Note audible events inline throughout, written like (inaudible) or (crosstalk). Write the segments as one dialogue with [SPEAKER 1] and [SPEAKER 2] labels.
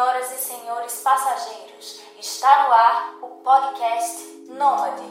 [SPEAKER 1] Senhoras e senhores passageiros, está no ar o podcast Nômade.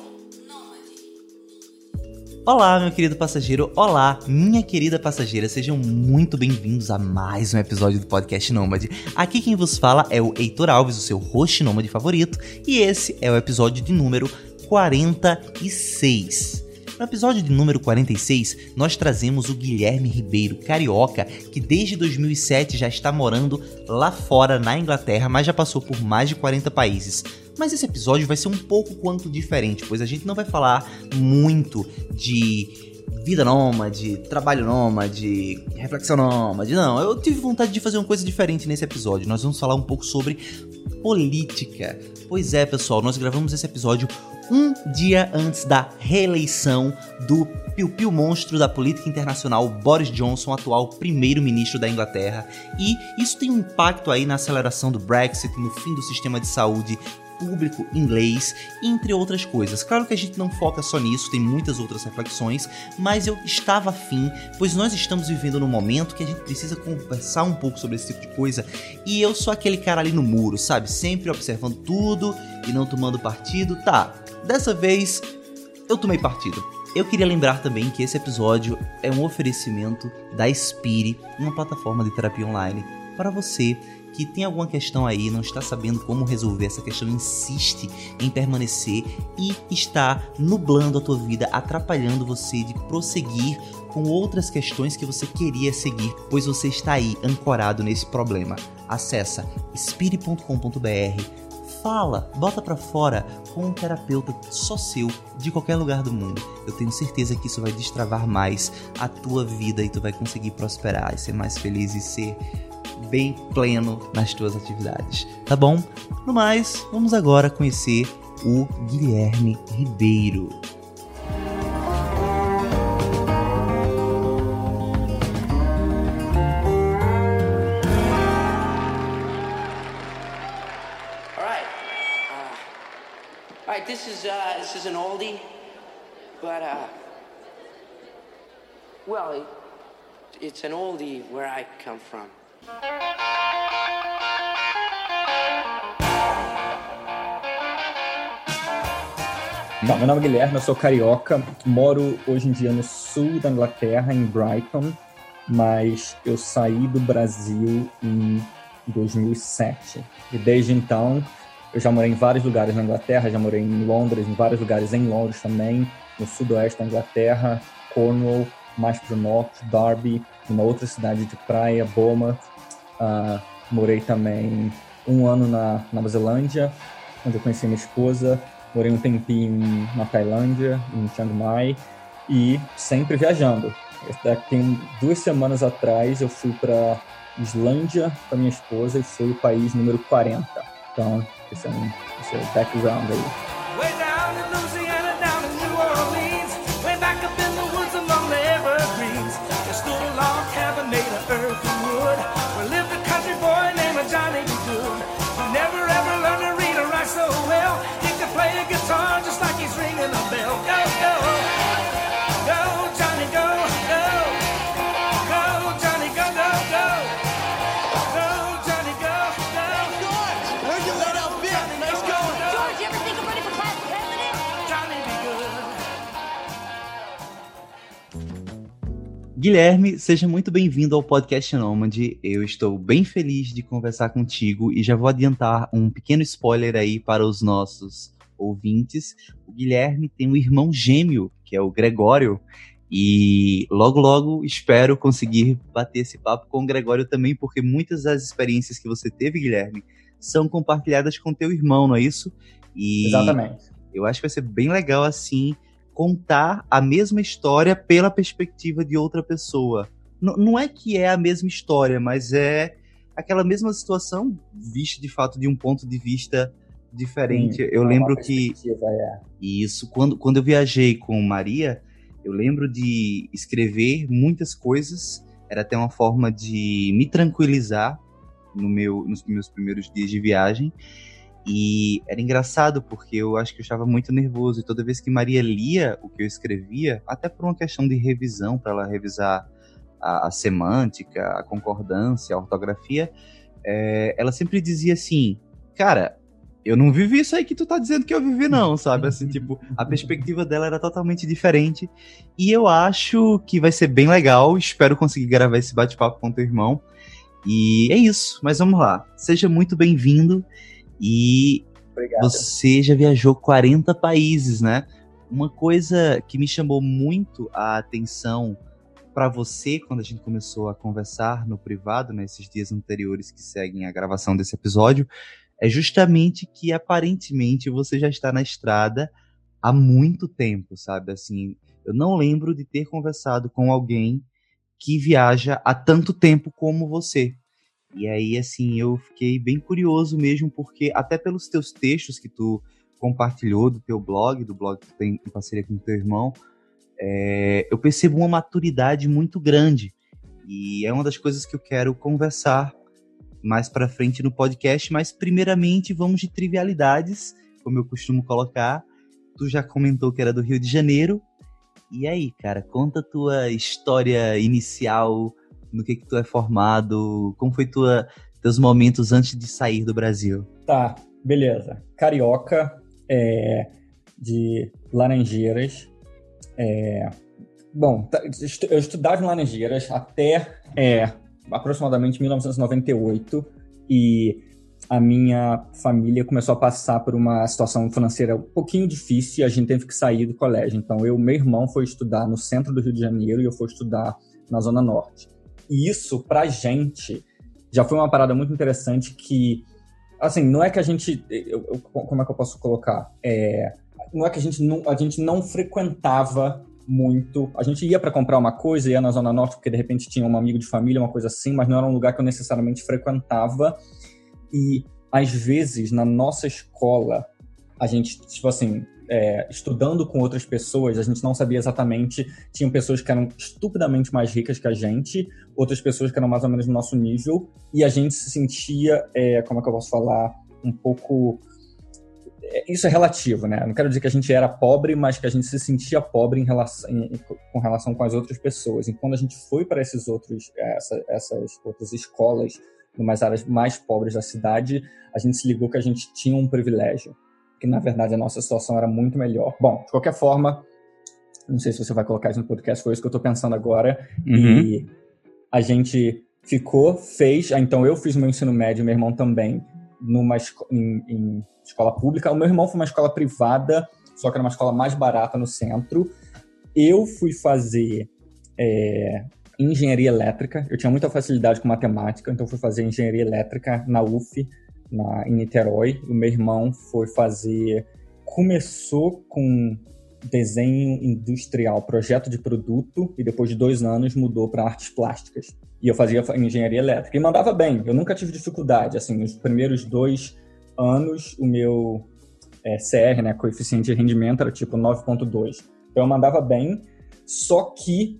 [SPEAKER 2] Olá, meu querido passageiro. Olá, minha querida passageira. Sejam muito bem-vindos a mais um episódio do podcast Nômade. Aqui quem vos fala é o Heitor Alves, o seu host nômade favorito, e esse é o episódio de número 46. No episódio de número 46, nós trazemos o Guilherme Ribeiro, carioca, que desde 2007 já está morando lá fora na Inglaterra, mas já passou por mais de 40 países. Mas esse episódio vai ser um pouco quanto diferente, pois a gente não vai falar muito de vida nômade, trabalho nômade, reflexão nômade. Não, eu tive vontade de fazer uma coisa diferente nesse episódio. Nós vamos falar um pouco sobre política. Pois é, pessoal, nós gravamos esse episódio um dia antes da reeleição do piu-piu monstro da política internacional Boris Johnson, atual primeiro-ministro da Inglaterra. E isso tem um impacto aí na aceleração do Brexit, no fim do sistema de saúde público inglês, entre outras coisas. Claro que a gente não foca só nisso, tem muitas outras reflexões, mas eu estava afim, pois nós estamos vivendo num momento que a gente precisa conversar um pouco sobre esse tipo de coisa, e eu sou aquele cara ali no muro, sabe? Sempre observando tudo e não tomando partido. Tá, dessa vez eu tomei partido. Eu queria lembrar também que esse episódio é um oferecimento da Spire, uma plataforma de terapia online, para você que tem alguma questão aí, não está sabendo como resolver essa questão, insiste em permanecer e está nublando a tua vida, atrapalhando você de prosseguir com outras questões que você queria seguir, pois você está aí ancorado nesse problema. Acessa spire.com.br fala, bota para fora com um terapeuta só seu, de qualquer lugar do mundo. Eu tenho certeza que isso vai destravar mais a tua vida e tu vai conseguir prosperar e ser mais feliz e ser bem pleno nas tuas atividades, tá bom? No mais, vamos agora conhecer o Guilherme Ribeiro.
[SPEAKER 3] Uh, this is uh, this is an oldie, but uh, well, it's an oldie where I come from.
[SPEAKER 4] Bom, meu nome é Guilherme, eu sou carioca, moro hoje em dia no sul da Inglaterra, em Brighton, mas eu saí do Brasil em 2007. E desde então, eu já morei em vários lugares na Inglaterra, já morei em Londres, em vários lugares em Londres também, no sudoeste da Inglaterra, Cornwall, mais para o norte, Derby, numa outra cidade de praia, Bournemouth. Uh, morei também um ano na Nova Zelândia, onde eu conheci minha esposa. Morei um tempinho na Tailândia, em Chiang Mai, e sempre viajando. Tem duas semanas atrás eu fui para Islândia com a minha esposa e foi o país número 40. Então, esse é, um, esse é o background aí.
[SPEAKER 2] Guilherme, seja muito bem-vindo ao podcast Nômade. Eu estou bem feliz de conversar contigo e já vou adiantar um pequeno spoiler aí para os nossos ouvintes. O Guilherme tem um irmão gêmeo, que é o Gregório, e logo, logo espero conseguir bater esse papo com o Gregório também, porque muitas das experiências que você teve, Guilherme, são compartilhadas com teu irmão, não é isso?
[SPEAKER 4] E Exatamente.
[SPEAKER 2] Eu acho que vai ser bem legal assim contar a mesma história pela perspectiva de outra pessoa. N não é que é a mesma história, mas é aquela mesma situação vista de fato de um ponto de vista diferente. Sim, eu é lembro que é. isso quando quando eu viajei com Maria, eu lembro de escrever muitas coisas. Era até uma forma de me tranquilizar no meu, nos meus primeiros dias de viagem. E era engraçado porque eu acho que eu estava muito nervoso e toda vez que Maria lia o que eu escrevia, até por uma questão de revisão, para ela revisar a, a, semântica, a concordância, a ortografia, é, ela sempre dizia assim, cara, eu não vivi isso aí que tu tá dizendo que eu vivi, não, sabe? Assim, (laughs) tipo, a perspectiva dela era totalmente diferente. E eu acho que vai ser bem legal. Espero conseguir gravar esse bate-papo com teu irmão. E é isso, mas vamos lá. Seja muito bem-vindo. E Obrigado. você já viajou 40 países, né? Uma coisa que me chamou muito a atenção para você quando a gente começou a conversar no privado, nesses né, dias anteriores que seguem a gravação desse episódio, é justamente que aparentemente você já está na estrada há muito tempo, sabe? Assim, eu não lembro de ter conversado com alguém que viaja há tanto tempo como você. E aí, assim, eu fiquei bem curioso mesmo, porque até pelos teus textos que tu compartilhou do teu blog, do blog que tu tem em parceria com o teu irmão, é, eu percebo uma maturidade muito grande. E é uma das coisas que eu quero conversar mais para frente no podcast, mas primeiramente vamos de trivialidades, como eu costumo colocar. Tu já comentou que era do Rio de Janeiro. E aí, cara, conta a tua história inicial, no que que tu é formado, como foi tua teus momentos antes de sair do Brasil?
[SPEAKER 4] Tá, beleza. Carioca, é, de Laranjeiras. É, bom, tá, eu estudava em Laranjeiras até é, aproximadamente 1998 e a minha família começou a passar por uma situação financeira um pouquinho difícil e a gente teve que sair do colégio. Então, eu, meu irmão foi estudar no centro do Rio de Janeiro e eu fui estudar na Zona Norte. E isso, pra gente, já foi uma parada muito interessante que, assim, não é que a gente. Eu, eu, como é que eu posso colocar? É, não é que a gente não, a gente não frequentava muito. A gente ia para comprar uma coisa, ia na Zona Norte, porque de repente tinha um amigo de família, uma coisa assim, mas não era um lugar que eu necessariamente frequentava. E às vezes na nossa escola, a gente, tipo assim, é, estudando com outras pessoas, a gente não sabia exatamente. Tinham pessoas que eram estupidamente mais ricas que a gente, outras pessoas que eram mais ou menos no nosso nível, e a gente se sentia, é, como é que eu posso falar, um pouco é, isso é relativo, né? Não quero dizer que a gente era pobre, mas que a gente se sentia pobre em relação, em, com relação com as outras pessoas. E quando a gente foi para esses outros, é, essa, essas outras escolas, numas áreas mais pobres da cidade, a gente se ligou que a gente tinha um privilégio, que na verdade a nossa situação era muito melhor. Bom, de qualquer forma, não sei se você vai colocar isso no podcast, foi isso que eu estou pensando agora. Uhum. E a gente ficou, fez, ah, então eu fiz meu ensino médio, meu irmão também, numa em, em escola pública. O meu irmão foi uma escola privada, só que era uma escola mais barata no centro. Eu fui fazer é, engenharia elétrica. Eu tinha muita facilidade com matemática, então fui fazer engenharia elétrica na UF, na, em Niterói. O meu irmão foi fazer. Começou com desenho industrial, projeto de produto, e depois de dois anos mudou para artes plásticas. E eu fazia engenharia elétrica. E mandava bem, eu nunca tive dificuldade. Assim, nos primeiros dois anos, o meu é, CR, né, coeficiente de rendimento, era tipo 9,2. Então eu mandava bem, só que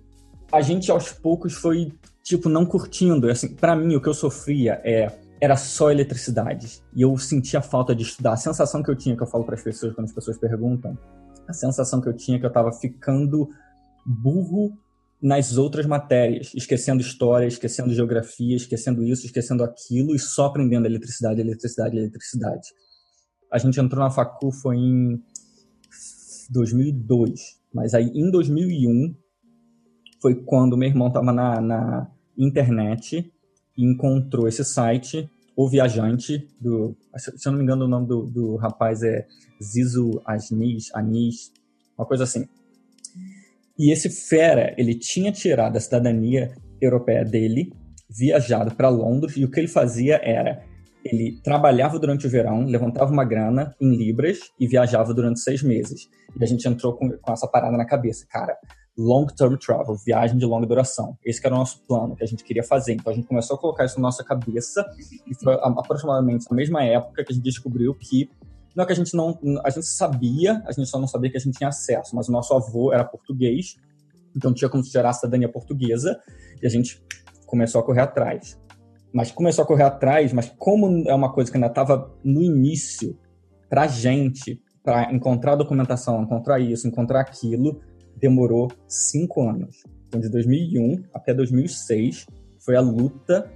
[SPEAKER 4] a gente aos poucos foi, tipo, não curtindo. Assim, para mim, o que eu sofria é era só eletricidade. E eu sentia falta de estudar. A sensação que eu tinha, que eu falo para as pessoas quando as pessoas perguntam, a sensação que eu tinha é que eu estava ficando burro nas outras matérias, esquecendo história, esquecendo geografia, esquecendo isso, esquecendo aquilo e só aprendendo eletricidade, eletricidade, eletricidade. A gente entrou na facu foi em 2002, mas aí em 2001 foi quando meu irmão estava na, na internet e encontrou esse site, O Viajante, do, se eu não me engano o nome do, do rapaz é Zizo Anis, Anis, uma coisa assim. E esse fera, ele tinha tirado a cidadania europeia dele, viajado para Londres, e o que ele fazia era ele trabalhava durante o verão, levantava uma grana em libras e viajava durante seis meses. E a gente entrou com, com essa parada na cabeça, cara. Long term travel, viagem de longa duração. Esse era o nosso plano que a gente queria fazer. Então a gente começou a colocar isso na nossa cabeça e foi aproximadamente na mesma época que a gente descobriu que não é que a gente não. A gente sabia, a gente só não sabia que a gente tinha acesso, mas o nosso avô era português, então tinha como gerar a cidadania portuguesa, e a gente começou a correr atrás. Mas começou a correr atrás, mas como é uma coisa que ainda estava no início, para gente, para encontrar documentação, encontrar isso, encontrar aquilo, demorou cinco anos. Então, de 2001 até 2006, foi a luta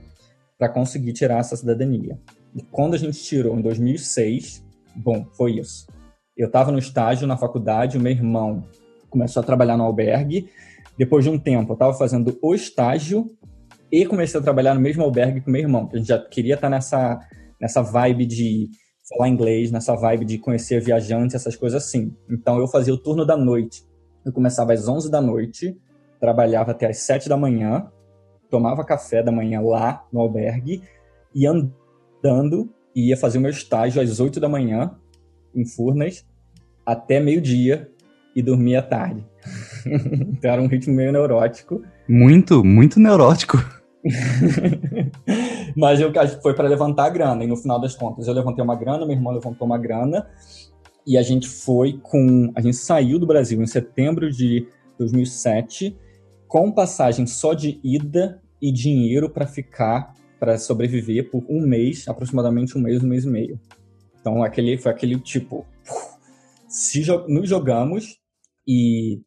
[SPEAKER 4] para conseguir tirar essa cidadania. E quando a gente tirou em 2006, bom, foi isso. Eu estava no estágio na faculdade, o meu irmão começou a trabalhar no albergue. Depois de um tempo, eu estava fazendo o estágio e comecei a trabalhar no mesmo albergue com meu irmão, que a gente já queria estar tá nessa, nessa vibe de falar inglês, nessa vibe de conhecer viajantes, essas coisas assim. Então eu fazia o turno da noite. Eu começava às 11 da noite, trabalhava até às 7 da manhã, tomava café da manhã lá no albergue e andando ia fazer o meu estágio às 8 da manhã em Furnas até meio-dia e dormia tarde. (laughs) então era um ritmo meio neurótico.
[SPEAKER 2] Muito, muito neurótico. (laughs)
[SPEAKER 4] Mas eu foi para levantar a grana. E no final das contas, eu levantei uma grana, meu irmão levantou uma grana. E a gente foi com. A gente saiu do Brasil em setembro de 2007, com passagem só de ida e dinheiro para ficar, para sobreviver por um mês, aproximadamente um mês, um mês e meio. Então aquele, foi aquele tipo. Se nos jogamos e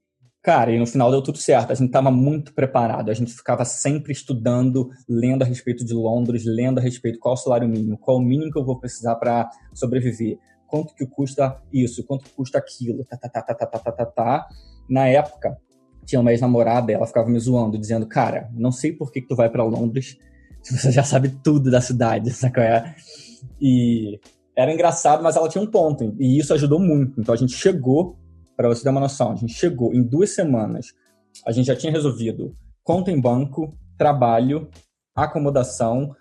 [SPEAKER 4] Cara, e no final deu tudo certo. A gente estava muito preparado. A gente ficava sempre estudando, lendo a respeito de Londres, lendo a respeito qual o salário mínimo, qual o mínimo que eu vou precisar para sobreviver, quanto que custa isso, quanto que custa aquilo, tá, tá, tá, tá, tá, tá, tá, tá, tá. Na época, tinha uma ex-namorada, ela ficava me zoando, dizendo, cara, não sei por que, que tu vai para Londres se você já sabe tudo da cidade, (laughs) sabe é? E era engraçado, mas ela tinha um ponto, e isso ajudou muito. Então a gente chegou para você ter uma noção, a gente chegou em duas semanas, a gente já tinha resolvido conta em banco, trabalho, acomodação,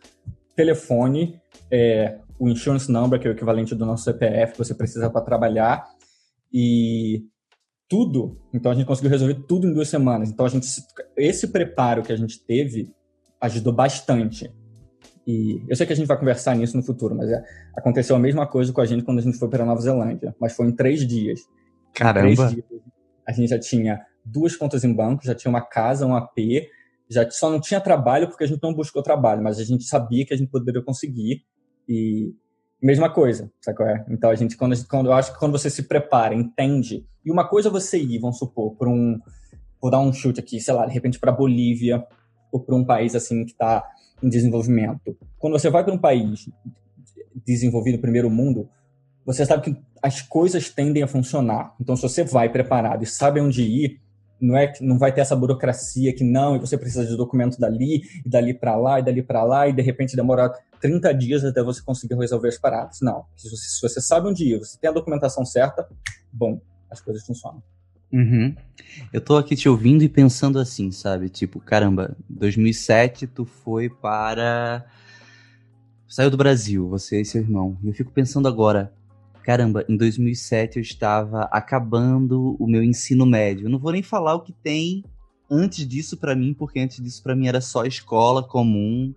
[SPEAKER 4] telefone, é, o insurance number, que é o equivalente do nosso CPF que você precisa para trabalhar, e tudo. Então a gente conseguiu resolver tudo em duas semanas. Então a gente, esse preparo que a gente teve ajudou bastante. E eu sei que a gente vai conversar nisso no futuro, mas é, aconteceu a mesma coisa com a gente quando a gente foi para Nova Zelândia, mas foi em três dias.
[SPEAKER 2] Caramba! Dias,
[SPEAKER 4] a gente já tinha duas contas em banco, já tinha uma casa, um AP, já só não tinha trabalho porque a gente não buscou trabalho, mas a gente sabia que a gente poderia conseguir e mesma coisa, qual é? Então a gente quando, quando eu acho que quando você se prepara, entende, e uma coisa é você ir, vamos supor, para um vou dar um chute aqui, sei lá, de repente para Bolívia ou para um país assim que está em desenvolvimento. Quando você vai para um país desenvolvido, primeiro mundo, você sabe que as coisas tendem a funcionar. Então, se você vai preparado e sabe onde ir, não é não vai ter essa burocracia que não, e você precisa de documento dali, e dali para lá, e dali para lá, e de repente demora 30 dias até você conseguir resolver as paradas. Não. Se você, se você sabe onde ir, você tem a documentação certa, bom, as coisas funcionam.
[SPEAKER 2] Uhum. Eu tô aqui te ouvindo e pensando assim, sabe? Tipo, caramba, 2007 tu foi para. Saiu do Brasil, você e seu irmão. E eu fico pensando agora, caramba, em 2007 eu estava acabando o meu ensino médio. Eu não vou nem falar o que tem antes disso para mim, porque antes disso para mim era só escola comum,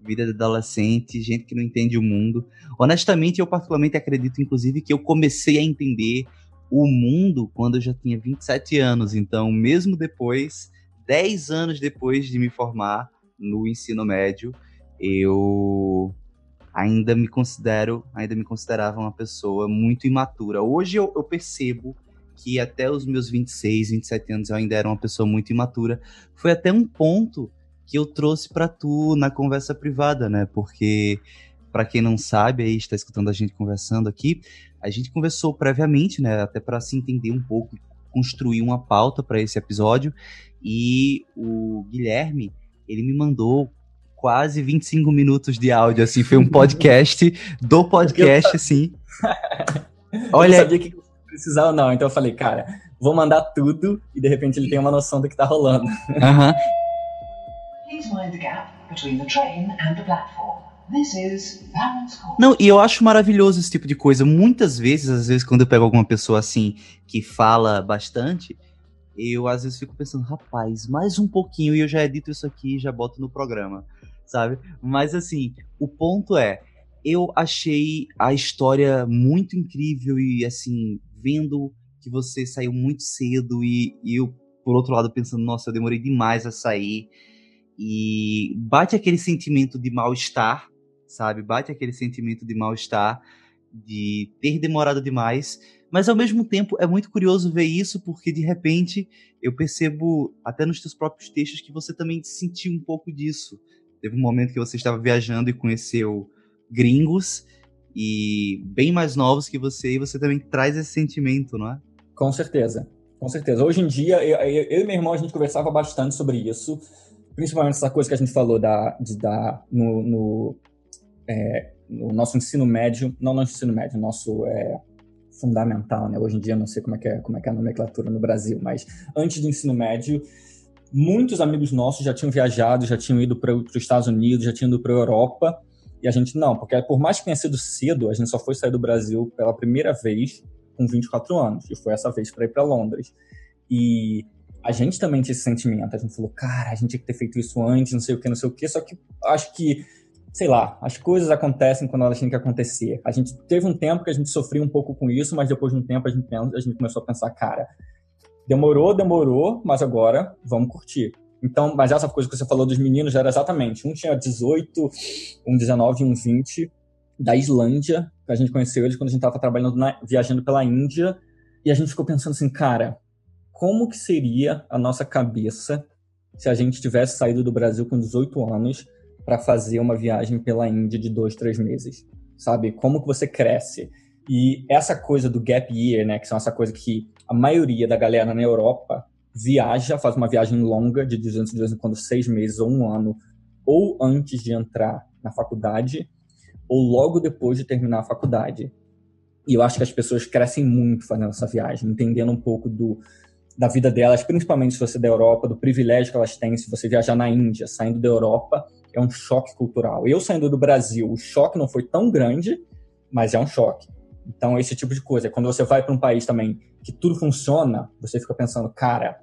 [SPEAKER 2] vida de adolescente, gente que não entende o mundo. Honestamente, eu particularmente acredito, inclusive, que eu comecei a entender o mundo quando eu já tinha 27 anos. Então, mesmo depois, 10 anos depois de me formar no ensino médio, eu ainda me considero, ainda me considerava uma pessoa muito imatura. Hoje eu, eu percebo que até os meus 26, 27 anos eu ainda era uma pessoa muito imatura. Foi até um ponto que eu trouxe para tu na conversa privada, né? Porque para quem não sabe aí está escutando a gente conversando aqui, a gente conversou previamente, né, até para se entender um pouco, construir uma pauta para esse episódio, e o Guilherme, ele me mandou quase 25 minutos de áudio, assim, foi um podcast do podcast, assim. (laughs)
[SPEAKER 4] Olha, eu não sabia que precisava não, então eu falei, cara, vou mandar tudo e de repente ele tem uma noção do que tá rolando. (laughs)
[SPEAKER 2] Aham. Não, e eu acho maravilhoso esse tipo de coisa. Muitas vezes, às vezes, quando eu pego alguma pessoa assim que fala bastante, eu às vezes fico pensando, rapaz, mais um pouquinho e eu já edito isso aqui e já boto no programa sabe? Mas assim, o ponto é, eu achei a história muito incrível e assim, vendo que você saiu muito cedo e, e eu, por outro lado, pensando, nossa, eu demorei demais a sair. E bate aquele sentimento de mal-estar, sabe? Bate aquele sentimento de mal-estar, de ter demorado demais. Mas ao mesmo tempo é muito curioso ver isso, porque de repente eu percebo, até nos teus próprios textos, que você também sentiu um pouco disso Teve um momento que você estava viajando e conheceu gringos e bem mais novos que você, e você também traz esse sentimento, não é?
[SPEAKER 4] Com certeza, com certeza. Hoje em dia, eu, eu e meu irmão, a gente conversava bastante sobre isso, principalmente essa coisa que a gente falou da, de dar no, no, é, no nosso ensino médio, não no ensino médio, nosso é, fundamental, né? Hoje em dia, eu não sei como é, que é, como é que é a nomenclatura no Brasil, mas antes do ensino médio, muitos amigos nossos já tinham viajado, já tinham ido para os Estados Unidos, já tinham ido para a Europa, e a gente não, porque por mais que tenha sido cedo, a gente só foi sair do Brasil pela primeira vez com 24 anos, e foi essa vez para ir para Londres. E a gente também tinha esse sentimento, a gente falou, cara, a gente tinha que ter feito isso antes, não sei o que, não sei o que, só que acho que, sei lá, as coisas acontecem quando elas têm que acontecer. A gente teve um tempo que a gente sofreu um pouco com isso, mas depois de um tempo a gente, a gente começou a pensar, cara, demorou, demorou, mas agora vamos curtir. Então, mas essa coisa que você falou dos meninos era exatamente. Um tinha 18, um 19 e um 20 da Islândia. A gente conheceu eles quando a gente estava trabalhando, na, viajando pela Índia. E a gente ficou pensando assim, cara, como que seria a nossa cabeça se a gente tivesse saído do Brasil com 18 anos para fazer uma viagem pela Índia de dois, três meses? Sabe? Como que você cresce? E essa coisa do gap year, né, que são essa coisa que a maioria da galera na Europa viaja, faz uma viagem longa de 200 de vez em quando seis meses ou um ano, ou antes de entrar na faculdade, ou logo depois de terminar a faculdade. E eu acho que as pessoas crescem muito fazendo essa viagem, entendendo um pouco do, da vida delas, principalmente se você é da Europa, do privilégio que elas têm se você viajar na Índia, saindo da Europa, é um choque cultural. Eu saindo do Brasil, o choque não foi tão grande, mas é um choque. Então, esse tipo de coisa. Quando você vai para um país também que tudo funciona, você fica pensando, cara,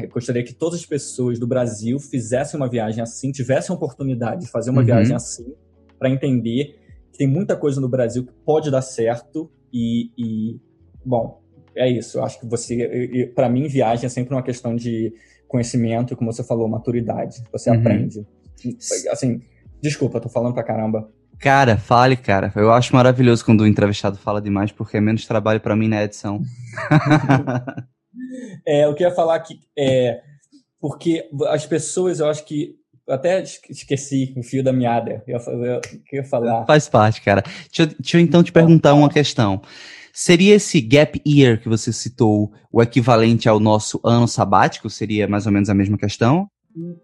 [SPEAKER 4] eu gostaria que todas as pessoas do Brasil fizessem uma viagem assim, tivessem a oportunidade de fazer uma uhum. viagem assim, para entender que tem muita coisa no Brasil que pode dar certo e, e bom, é isso. Eu acho que você, para mim, viagem é sempre uma questão de conhecimento, como você falou, maturidade. Você uhum. aprende. Assim, desculpa, tô falando pra caramba.
[SPEAKER 2] Cara, fale, cara. Eu acho maravilhoso quando o entrevistado fala demais, porque é menos trabalho para mim na edição. (laughs)
[SPEAKER 4] é, eu queria falar que é porque as pessoas, eu acho que até esqueci o fio da meada. Eu, eu, queria falar.
[SPEAKER 2] Faz parte, cara. Deixa, deixa eu então te perguntar uma questão. Seria esse gap year que você citou o equivalente ao nosso ano sabático? Seria mais ou menos a mesma questão?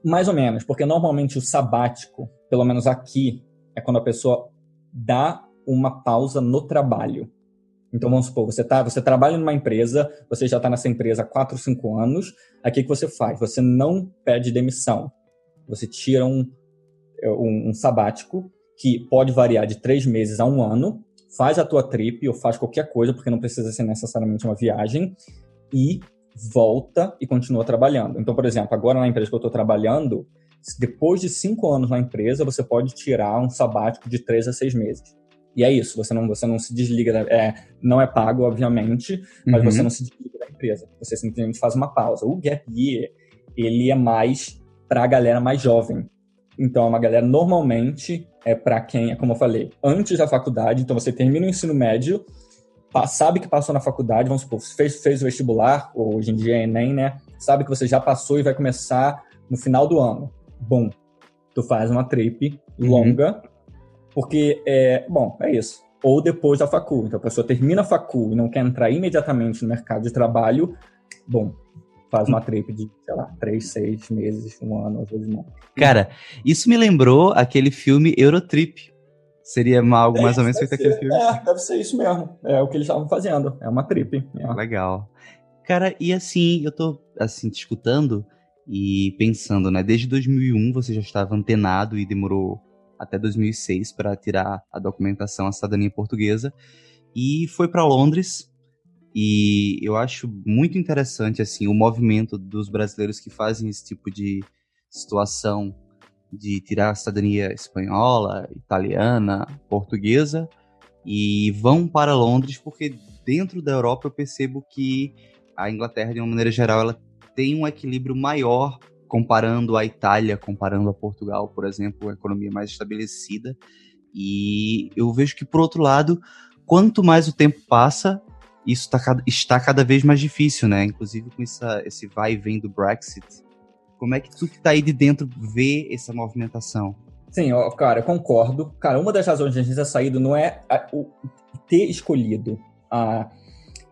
[SPEAKER 4] Mais ou menos, porque normalmente o sabático, pelo menos aqui, é quando a pessoa dá uma pausa no trabalho. Então vamos supor, você tá, você trabalha numa empresa, você já está nessa empresa há 4, 5 anos, aí o que, que você faz? Você não pede demissão. Você tira um, um, um sabático que pode variar de três meses a um ano, faz a tua trip ou faz qualquer coisa, porque não precisa ser necessariamente uma viagem, e volta e continua trabalhando. Então, por exemplo, agora na empresa que eu estou trabalhando, depois de cinco anos na empresa, você pode tirar um sabático de três a seis meses. E é isso, você não, você não se desliga, é, não é pago, obviamente, mas uhum. você não se desliga da empresa. Você simplesmente faz uma pausa. O gap year, ele é mais para a galera mais jovem. Então, é uma galera normalmente é para quem, como eu falei, antes da faculdade. Então, você termina o ensino médio, sabe que passou na faculdade, vamos supor, fez, fez o vestibular, ou hoje em dia é Enem, né? Sabe que você já passou e vai começar no final do ano bom, tu faz uma trip uhum. longa, porque é, bom, é isso. Ou depois da facul. Então a pessoa termina a facul e não quer entrar imediatamente no mercado de trabalho, bom, faz uma trip de, sei lá, três, seis meses, um ano, às vezes não.
[SPEAKER 2] Cara, isso me lembrou aquele filme Eurotrip. Seria algo mais ou menos feito aquele filme?
[SPEAKER 4] É, deve ser isso mesmo. É o que eles estavam fazendo. É uma trip. É.
[SPEAKER 2] Legal. Cara, e assim, eu tô assim, te escutando, e pensando, né, desde 2001 você já estava antenado e demorou até 2006 para tirar a documentação, a cidadania portuguesa, e foi para Londres. E eu acho muito interessante assim o movimento dos brasileiros que fazem esse tipo de situação de tirar a cidadania espanhola, italiana, portuguesa e vão para Londres porque dentro da Europa eu percebo que a Inglaterra de uma maneira geral ela tem um equilíbrio maior comparando a Itália, comparando a Portugal, por exemplo, uma economia mais estabelecida. E eu vejo que, por outro lado, quanto mais o tempo passa, isso tá, está cada vez mais difícil, né? Inclusive com essa, esse vai e vem do Brexit, Como é que tu que tá aí de dentro vê essa movimentação?
[SPEAKER 4] Sim, ó, cara, concordo. Cara, uma das razões de a gente ter saído não é a, o, ter escolhido a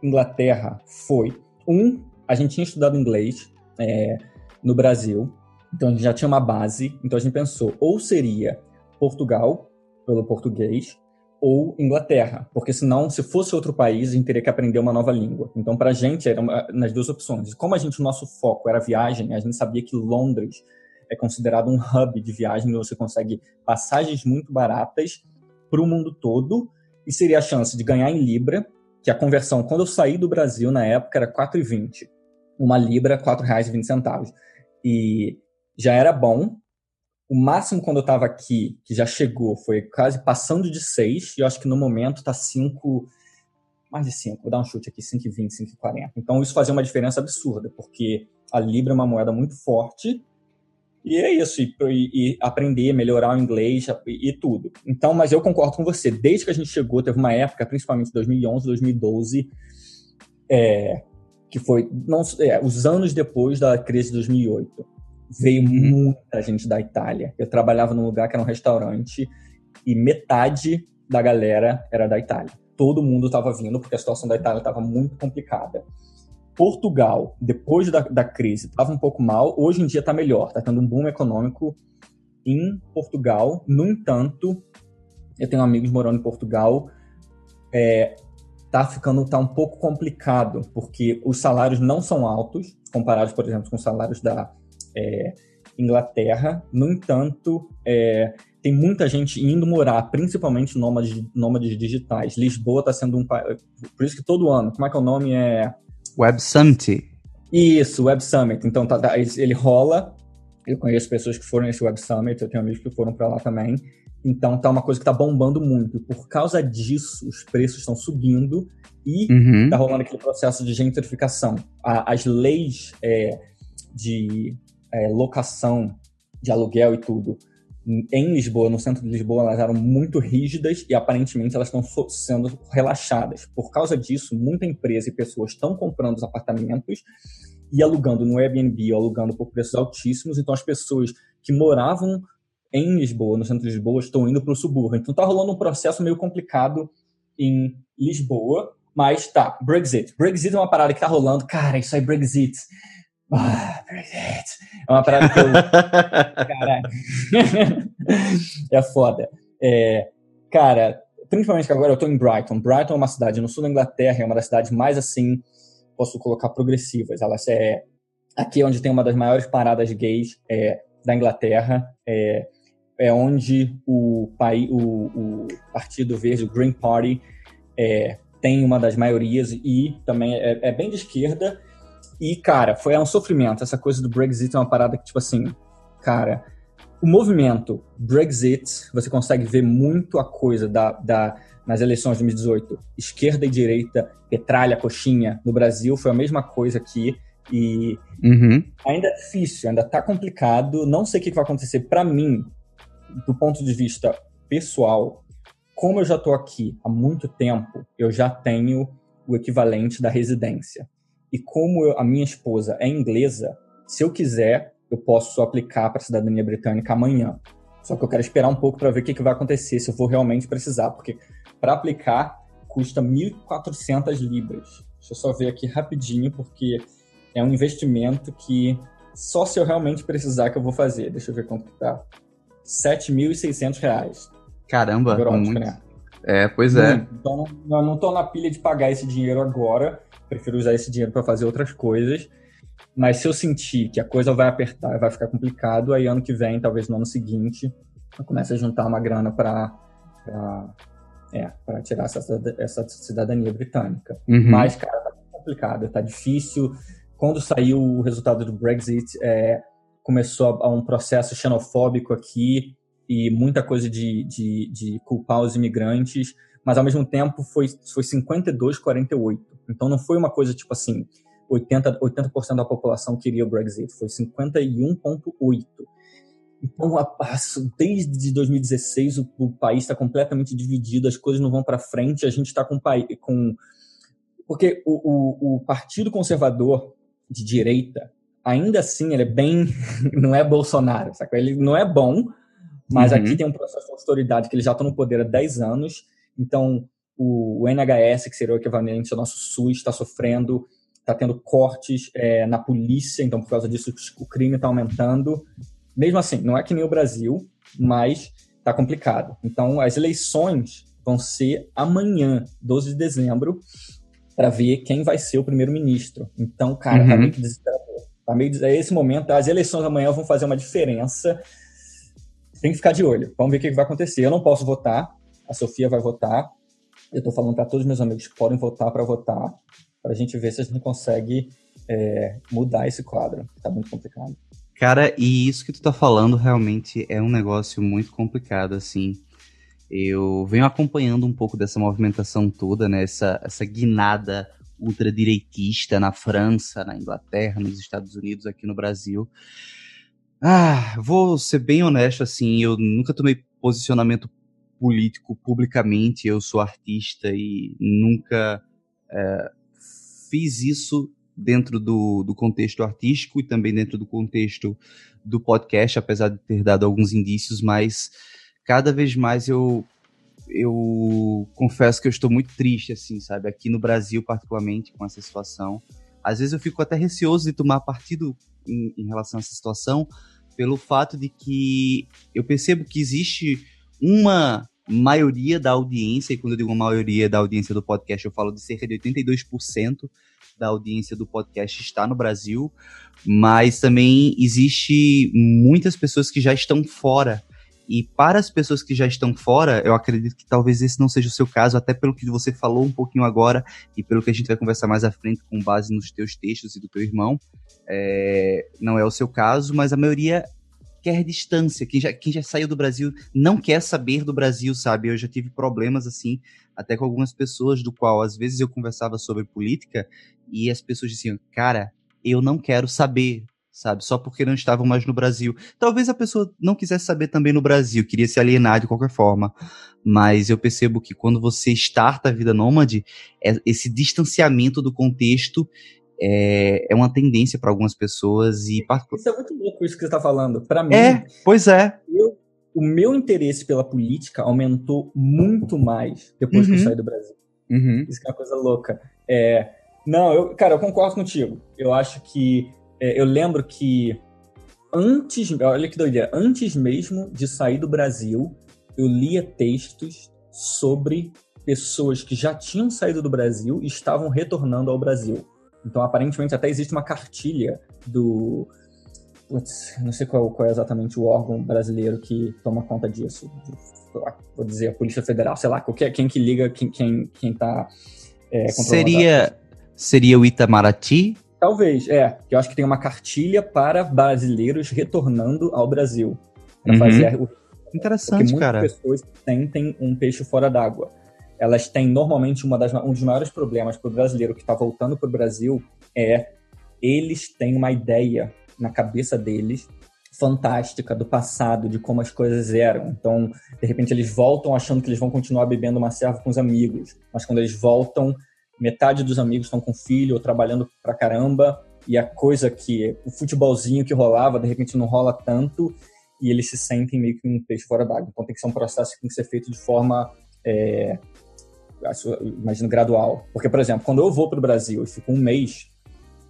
[SPEAKER 4] Inglaterra foi, um, a gente tinha estudado inglês é, no Brasil, então a gente já tinha uma base, então a gente pensou, ou seria Portugal, pelo português, ou Inglaterra, porque senão, se fosse outro país, a gente teria que aprender uma nova língua. Então, para a gente, eram nas duas opções. Como a gente, o nosso foco era viagem, a gente sabia que Londres é considerado um hub de viagem, onde você consegue passagens muito baratas para o mundo todo, e seria a chance de ganhar em Libra, que a conversão, quando eu saí do Brasil na época, era 4,20. Uma Libra, R$ 4,20. E já era bom, o máximo quando eu estava aqui, que já chegou, foi quase passando de 6, e eu acho que no momento está 5, mais de 5, vou dar um chute aqui, 5,20, 5,40. Então isso fazia uma diferença absurda, porque a Libra é uma moeda muito forte, e é isso, e, e, aprender, melhorar o inglês e, e, tudo. Então, mas eu concordo com você, desde que a gente chegou, teve uma época, principalmente 2011, 2012, é, que foi não, é, os anos depois da crise de 2008 veio uhum. muita gente da Itália. Eu trabalhava num lugar que era um restaurante e metade da galera era da Itália. Todo mundo estava vindo porque a situação da Itália estava muito complicada. Portugal, depois da, da crise, estava um pouco mal. Hoje em dia está melhor, está tendo um boom econômico em Portugal. No entanto, eu tenho amigos morando em Portugal. É, tá ficando tá um pouco complicado porque os salários não são altos comparados, por exemplo, com os salários da é, Inglaterra. No entanto, é, tem muita gente indo morar, principalmente nômades, nômades digitais. Lisboa está sendo um por isso que todo ano, como é que é o nome é
[SPEAKER 2] Web Summit.
[SPEAKER 4] Isso, Web Summit. Então tá, tá, ele rola. Eu conheço pessoas que foram nesse Web Summit, eu tenho amigos que foram para lá também. Então tá uma coisa que tá bombando muito. Por causa disso, os preços estão subindo e uhum. tá rolando aquele processo de gentrificação. A, as leis é, de é, locação de aluguel e tudo em Lisboa, no centro de Lisboa, elas eram muito rígidas e aparentemente elas estão sendo relaxadas. Por causa disso, muita empresa e pessoas estão comprando os apartamentos e alugando no Airbnb ou alugando por preços altíssimos. Então, as pessoas que moravam em Lisboa, no centro de Lisboa, estão indo para o subúrbio. Então, está rolando um processo meio complicado em Lisboa. Mas tá, Brexit. Brexit é uma parada que tá rolando. Cara, isso aí, Brexit. Ah, Brexit. É uma parada que eu. (laughs) Caralho. (laughs) é foda. É, cara, principalmente que agora eu tô em Brighton. Brighton é uma cidade no sul da Inglaterra, é uma das cidades mais assim, posso colocar progressivas. Ela é aqui é onde tem uma das maiores paradas gays é, da Inglaterra. É, é onde o, pai, o, o Partido Verde, o Green Party, é, tem uma das maiorias e também é, é bem de esquerda e, cara, foi um sofrimento. Essa coisa do Brexit é uma parada que, tipo assim, cara, o movimento Brexit, você consegue ver muito a coisa da, da nas eleições de 2018, esquerda e direita, petralha, coxinha. No Brasil foi a mesma coisa aqui. E uhum. ainda é difícil, ainda tá complicado. Não sei o que vai acontecer. Para mim, do ponto de vista pessoal, como eu já tô aqui há muito tempo, eu já tenho o equivalente da residência. E como eu, a minha esposa é inglesa, se eu quiser, eu posso aplicar para a cidadania britânica amanhã. Só que eu quero esperar um pouco para ver o que, que vai acontecer, se eu for realmente precisar, porque para aplicar custa 1.400 libras. Deixa eu só ver aqui rapidinho, porque é um investimento que só se eu realmente precisar que eu vou fazer. Deixa eu ver quanto que tá. 7.600 reais.
[SPEAKER 2] Caramba, Eurótica, muito. Né? É, pois é.
[SPEAKER 4] Então, não, não tô na pilha de pagar esse dinheiro agora, prefiro usar esse dinheiro para fazer outras coisas. Mas se eu sentir que a coisa vai apertar, vai ficar complicado, aí ano que vem, talvez no ano seguinte, eu comece a juntar uma grana para é, para tirar essa, essa cidadania britânica. Uhum. Mas, cara, tá complicado, tá difícil. Quando saiu o resultado do Brexit, é, começou a, um processo xenofóbico aqui e muita coisa de, de, de culpar os imigrantes mas ao mesmo tempo foi, foi 52, 48. Então não foi uma coisa tipo assim, 80%, 80 da população queria o Brexit, foi 51,8%. Então, desde 2016, o, o país está completamente dividido, as coisas não vão para frente, a gente está com, com. Porque o, o, o Partido Conservador de direita ainda assim, ele é bem. (laughs) não é Bolsonaro, sabe? Ele não é bom, mas uhum. aqui tem um processo de autoridade que eles já estão no poder há 10 anos. Então, o, o NHS, que seria o equivalente ao nosso SUS, está sofrendo, está tendo cortes é, na polícia, então por causa disso o crime está aumentando. Mesmo assim, não é que nem o Brasil, mas está complicado. Então, as eleições vão ser amanhã, 12 de dezembro, para ver quem vai ser o primeiro-ministro. Então, cara, tá uhum. tá meio que desesperador. Tá meio, é esse momento, as eleições amanhã vão fazer uma diferença. Tem que ficar de olho. Vamos ver o que vai acontecer. Eu não posso votar, a Sofia vai votar. Eu estou falando para todos os meus amigos que podem votar para votar, para a gente ver se a gente consegue é, mudar esse quadro. Está muito complicado.
[SPEAKER 2] Cara, e isso que tu tá falando realmente é um negócio muito complicado, assim. Eu venho acompanhando um pouco dessa movimentação toda, né? Essa, essa guinada ultradireitista na França, na Inglaterra, nos Estados Unidos, aqui no Brasil. Ah, vou ser bem honesto, assim, eu nunca tomei posicionamento político publicamente, eu sou artista e nunca é, fiz isso dentro do, do contexto artístico e também dentro do contexto do podcast, apesar de ter dado alguns indícios, mas cada vez mais eu eu confesso que eu estou muito triste, assim, sabe? Aqui no Brasil, particularmente, com essa situação. Às vezes eu fico até receoso de tomar partido em, em relação a essa situação, pelo fato de que eu percebo que existe uma maioria da audiência, e quando eu digo maioria da audiência do podcast, eu falo de cerca de 82% da audiência do podcast está no Brasil, mas também existe muitas pessoas que já estão fora e para as pessoas que já estão fora, eu acredito que talvez esse não seja o seu caso, até pelo que você falou um pouquinho agora e pelo que a gente vai conversar mais à frente com base nos teus textos e do teu irmão. É, não é o seu caso, mas a maioria quer distância. Quem já, quem já saiu do Brasil não quer saber do Brasil, sabe? Eu já tive problemas assim, até com algumas pessoas, do qual às vezes eu conversava sobre política e as pessoas diziam, cara, eu não quero saber sabe? Só porque não estavam mais no Brasil. Talvez a pessoa não quisesse saber também no Brasil, queria se alienar de qualquer forma. Mas eu percebo que quando você starta a vida nômade, é, esse distanciamento do contexto é, é uma tendência para algumas pessoas e
[SPEAKER 4] isso é muito louco isso que você está falando. Para mim,
[SPEAKER 2] é, pois é.
[SPEAKER 4] Eu, o meu interesse pela política aumentou muito mais depois uhum. que eu uhum. saí do Brasil. Uhum. Isso é uma coisa louca. É, não, eu, cara, eu concordo contigo. Eu acho que é, eu lembro que antes, olha que doideira, antes mesmo de sair do Brasil, eu lia textos sobre pessoas que já tinham saído do Brasil e estavam retornando ao Brasil. Então, aparentemente, até existe uma cartilha do. Putz, não sei qual, qual, é exatamente o órgão brasileiro que toma conta disso. Vou dizer, a Polícia Federal, sei lá, qualquer, quem que liga, quem, quem, quem tá.
[SPEAKER 2] É, seria, seria o Itamaraty?
[SPEAKER 4] Talvez, é. Eu acho que tem uma cartilha para brasileiros retornando ao Brasil. Para uhum. fazer o.
[SPEAKER 2] Interessante, Porque
[SPEAKER 4] muitas
[SPEAKER 2] cara.
[SPEAKER 4] pessoas sentem um peixe fora d'água. Elas têm normalmente uma das, um dos maiores problemas para o brasileiro que está voltando para o Brasil é eles têm uma ideia na cabeça deles fantástica do passado, de como as coisas eram. Então, de repente, eles voltam achando que eles vão continuar bebendo uma serva com os amigos, mas quando eles voltam, metade dos amigos estão com filho ou trabalhando pra caramba, e a coisa que o futebolzinho que rolava, de repente não rola tanto, e eles se sentem meio que um peixe fora d'água. Então tem que ser um processo que tem que ser feito de forma, é, imagino, gradual. Porque, por exemplo, quando eu vou para o Brasil e fico um mês,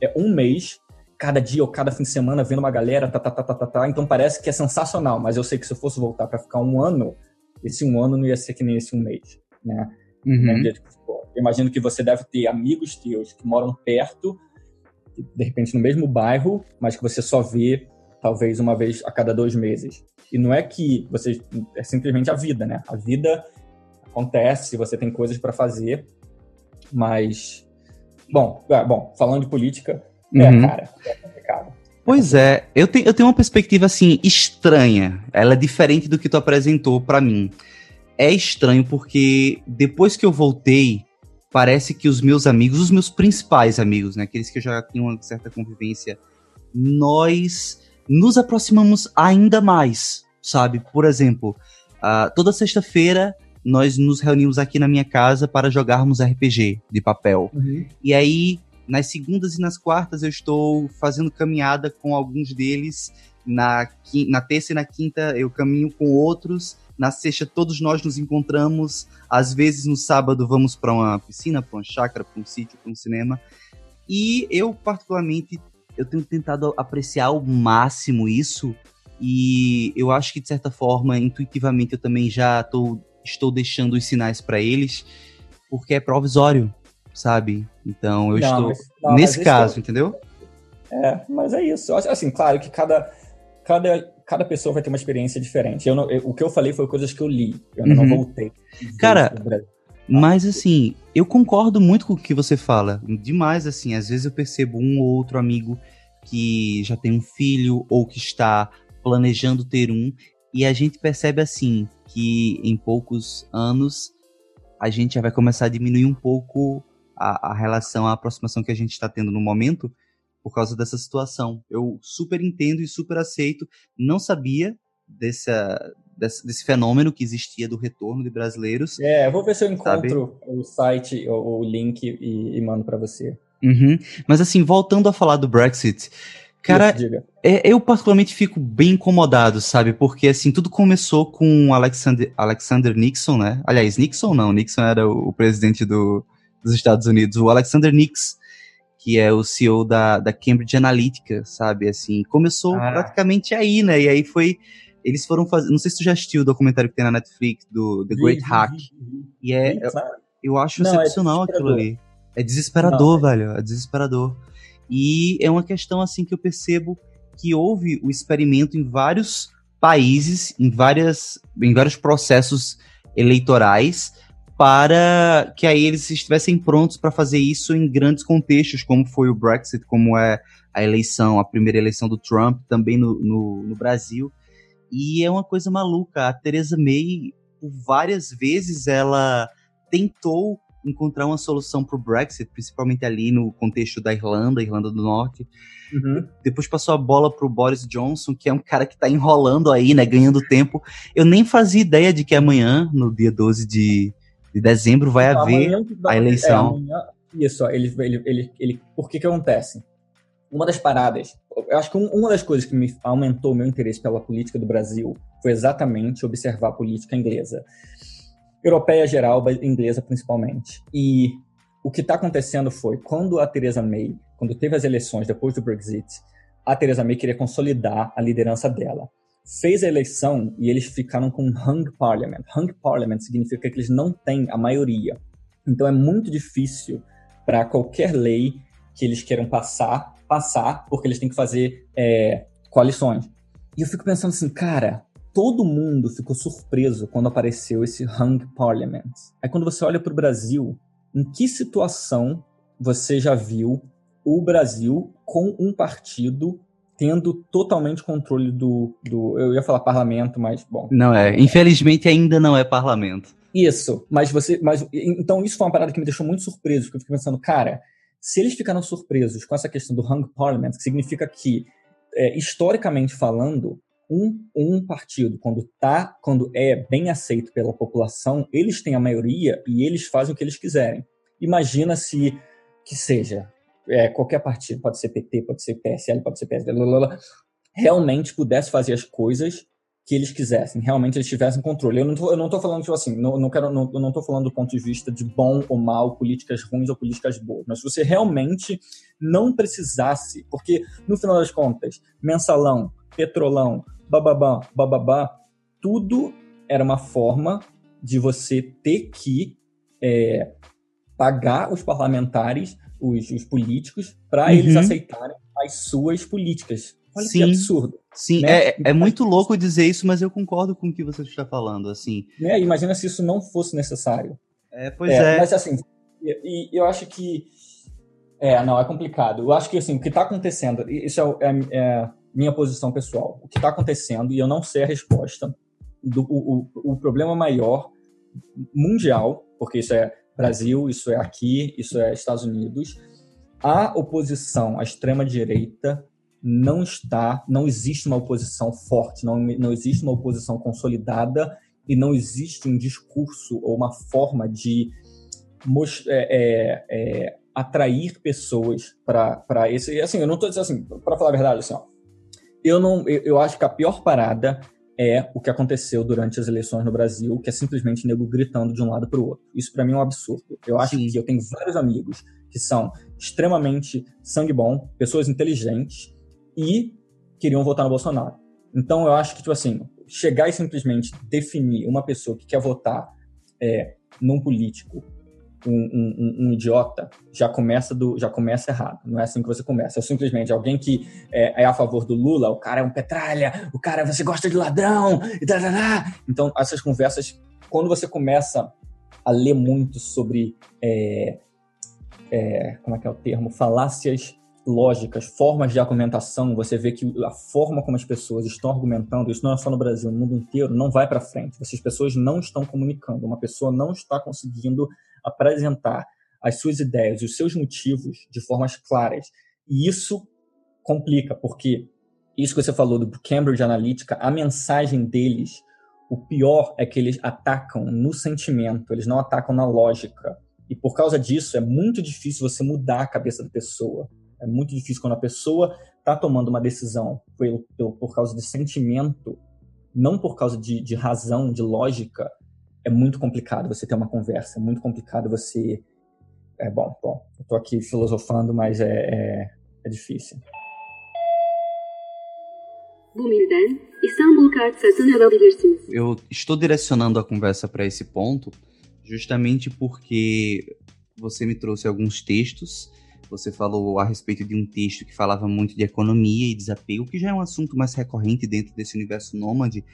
[SPEAKER 4] é um mês, cada dia ou cada fim de semana vendo uma galera, tá, tá, tá, tá, tá, tá então parece que é sensacional, mas eu sei que se eu fosse voltar para ficar um ano, esse um ano não ia ser que nem esse um mês, né? Uhum. né? Eu imagino que você deve ter amigos teus que moram perto, de repente no mesmo bairro, mas que você só vê talvez uma vez a cada dois meses. E não é que você é simplesmente a vida, né? A vida acontece, você tem coisas para fazer, mas bom, é, bom, falando de política, é, uhum. é, cara, é complicado.
[SPEAKER 2] Pois é, eu tenho, eu tenho uma perspectiva assim estranha. Ela é diferente do que tu apresentou para mim. É estranho porque depois que eu voltei parece que os meus amigos, os meus principais amigos, né, aqueles que eu já tinha uma certa convivência, nós nos aproximamos ainda mais, sabe? Por exemplo, uh, toda sexta-feira nós nos reunimos aqui na minha casa para jogarmos RPG de papel. Uhum. E aí nas segundas e nas quartas eu estou fazendo caminhada com alguns deles. Na, na terça e na quinta eu caminho com outros. Na sexta todos nós nos encontramos. Às vezes no sábado vamos para uma piscina, para uma chácara, para um sítio, para um cinema. E eu particularmente eu tenho tentado apreciar ao máximo isso e eu acho que de certa forma, intuitivamente eu também já tô, estou deixando os sinais para eles, porque é provisório, sabe? Então eu não, estou mas, não, nesse caso, entendeu?
[SPEAKER 4] É, mas é isso. Assim, claro que cada cada cada pessoa vai ter uma experiência diferente. Eu, não, eu o que eu falei foi coisas que eu li, eu uhum. não voltei.
[SPEAKER 2] Cara, mas assim, eu concordo muito com o que você fala. Demais, assim. Às vezes eu percebo um ou outro amigo que já tem um filho ou que está planejando ter um. E a gente percebe assim que em poucos anos a gente já vai começar a diminuir um pouco a, a relação, a aproximação que a gente está tendo no momento por causa dessa situação. Eu super entendo e super aceito. Não sabia dessa, desse, desse, fenômeno que existia do retorno de brasileiros.
[SPEAKER 4] É, eu vou ver se eu encontro sabe? o site, o, o link e, e mando para você.
[SPEAKER 2] Uhum. Mas assim, voltando a falar do Brexit, cara, é, eu particularmente fico bem incomodado, sabe? Porque assim, tudo começou com Alexander, Alexander Nixon, né? Aliás, Nixon não, Nixon era o, o presidente do, dos Estados Unidos, o Alexander Nix, que é o CEO da, da Cambridge Analytica, sabe? Assim, começou ah. praticamente aí, né? E aí foi eles foram fazer. Não sei se tu já assistiu o documentário que tem na Netflix do The Great Hack. E é. Eu, eu acho não, é excepcional é aquilo ali. É desesperador, não, é... velho. É desesperador. E é uma questão assim que eu percebo que houve o experimento em vários países, em, várias, em vários processos eleitorais, para que aí eles estivessem prontos para fazer isso em grandes contextos, como foi o Brexit, como é a eleição, a primeira eleição do Trump, também no, no, no Brasil. E é uma coisa maluca. A Theresa May, por várias vezes, ela tentou encontrar uma solução para o Brexit, principalmente ali no contexto da Irlanda, Irlanda do Norte. Uhum. Depois passou a bola para o Boris Johnson, que é um cara que está enrolando aí, né, ganhando tempo. Eu nem fazia ideia de que amanhã, no dia 12 de, de dezembro, vai então, haver a eleição. É, amanhã,
[SPEAKER 4] isso, ele, ele, ele, ele, por que que acontece? Uma das paradas, eu acho que um, uma das coisas que me aumentou meu interesse pela política do Brasil foi exatamente observar a política inglesa europeia geral, inglesa principalmente. E o que está acontecendo foi, quando a Theresa May, quando teve as eleições depois do Brexit, a Theresa May queria consolidar a liderança dela. Fez a eleição e eles ficaram com hung parliament. Hung parliament significa que eles não têm a maioria. Então é muito difícil para qualquer lei que eles queiram passar, passar, porque eles têm que fazer é, coalições. E eu fico pensando assim, cara, todo mundo ficou surpreso quando apareceu esse hung parliament. Aí quando você olha para o Brasil, em que situação você já viu o Brasil com um partido tendo totalmente controle do, do eu ia falar parlamento, mas bom.
[SPEAKER 2] Não é, infelizmente ainda não é parlamento.
[SPEAKER 4] Isso, mas você, mas então isso foi uma parada que me deixou muito surpreso, porque eu fiquei pensando, cara, se eles ficaram surpresos com essa questão do hung parliament, que significa que é, historicamente falando, um, um partido, quando tá, quando é bem aceito pela população, eles têm a maioria e eles fazem o que eles quiserem. Imagina se que seja é, qualquer partido, pode ser PT, pode ser PSL, pode ser PSL, realmente pudesse fazer as coisas que eles quisessem, realmente eles tivessem controle. Eu não tô, eu não tô falando, tipo assim, não, não quero, não, não tô falando do ponto de vista de bom ou mal, políticas ruins ou políticas boas, mas se você realmente não precisasse, porque no final das contas, mensalão, petrolão, bababá, bababá, tudo era uma forma de você ter que é, pagar os parlamentares, os, os políticos, para uhum. eles aceitarem as suas políticas. Olha Sim. que absurdo.
[SPEAKER 2] Sim, né? é, é muito louco dizer isso, mas eu concordo com o que você está falando, assim.
[SPEAKER 4] Né? Imagina se isso não fosse necessário.
[SPEAKER 2] É, pois é.
[SPEAKER 4] é. Mas assim, e, eu acho que é, não, é complicado. Eu acho que assim, o que está acontecendo, isso é, é, é minha posição pessoal. O que está acontecendo, e eu não sei a resposta, do, o, o, o problema maior mundial, porque isso é Brasil, isso é aqui, isso é Estados Unidos, a oposição à extrema-direita não está, não existe uma oposição forte, não, não existe uma oposição consolidada e não existe um discurso ou uma forma de é, é, é, atrair pessoas para esse. Assim, eu não estou dizendo assim, para falar a verdade, assim, ó, eu não, eu, eu, acho que a pior parada é o que aconteceu durante as eleições no Brasil, que é simplesmente nego gritando de um lado para o outro. Isso para mim é um absurdo. Eu acho Sim. que eu tenho vários amigos que são extremamente sangue bom, pessoas inteligentes e queriam votar no Bolsonaro. Então eu acho que tipo assim, chegar e simplesmente definir uma pessoa que quer votar é, num político um, um, um, idiota já começa do já começa errado. Não é assim que você começa. É simplesmente alguém que é, é a favor do Lula, o cara é um petralha, o cara você gosta de ladrão e Então essas conversas, quando você começa a ler muito sobre é, é, como é que é o termo, falácias lógicas, formas de argumentação, você vê que a forma como as pessoas estão argumentando, isso não é só no Brasil, no mundo inteiro, não vai para frente. Essas pessoas não estão comunicando, uma pessoa não está conseguindo apresentar as suas ideias, os seus motivos de formas claras. E isso complica, porque isso que você falou do Cambridge Analytica, a mensagem deles, o pior é que eles atacam no sentimento, eles não atacam na lógica. E por causa disso, é muito difícil você mudar a cabeça da pessoa. É muito difícil quando a pessoa está tomando uma decisão por, causa de sentimento, não por causa de, de razão, de lógica. É muito complicado você ter uma conversa, é muito complicado você. É bom, bom. Eu estou aqui filosofando, mas é, é, é difícil.
[SPEAKER 2] Eu estou direcionando a conversa para esse ponto justamente porque você me trouxe alguns textos. Você falou a respeito de um texto que falava muito de economia e desapego, que já é um assunto mais recorrente dentro desse universo nômade.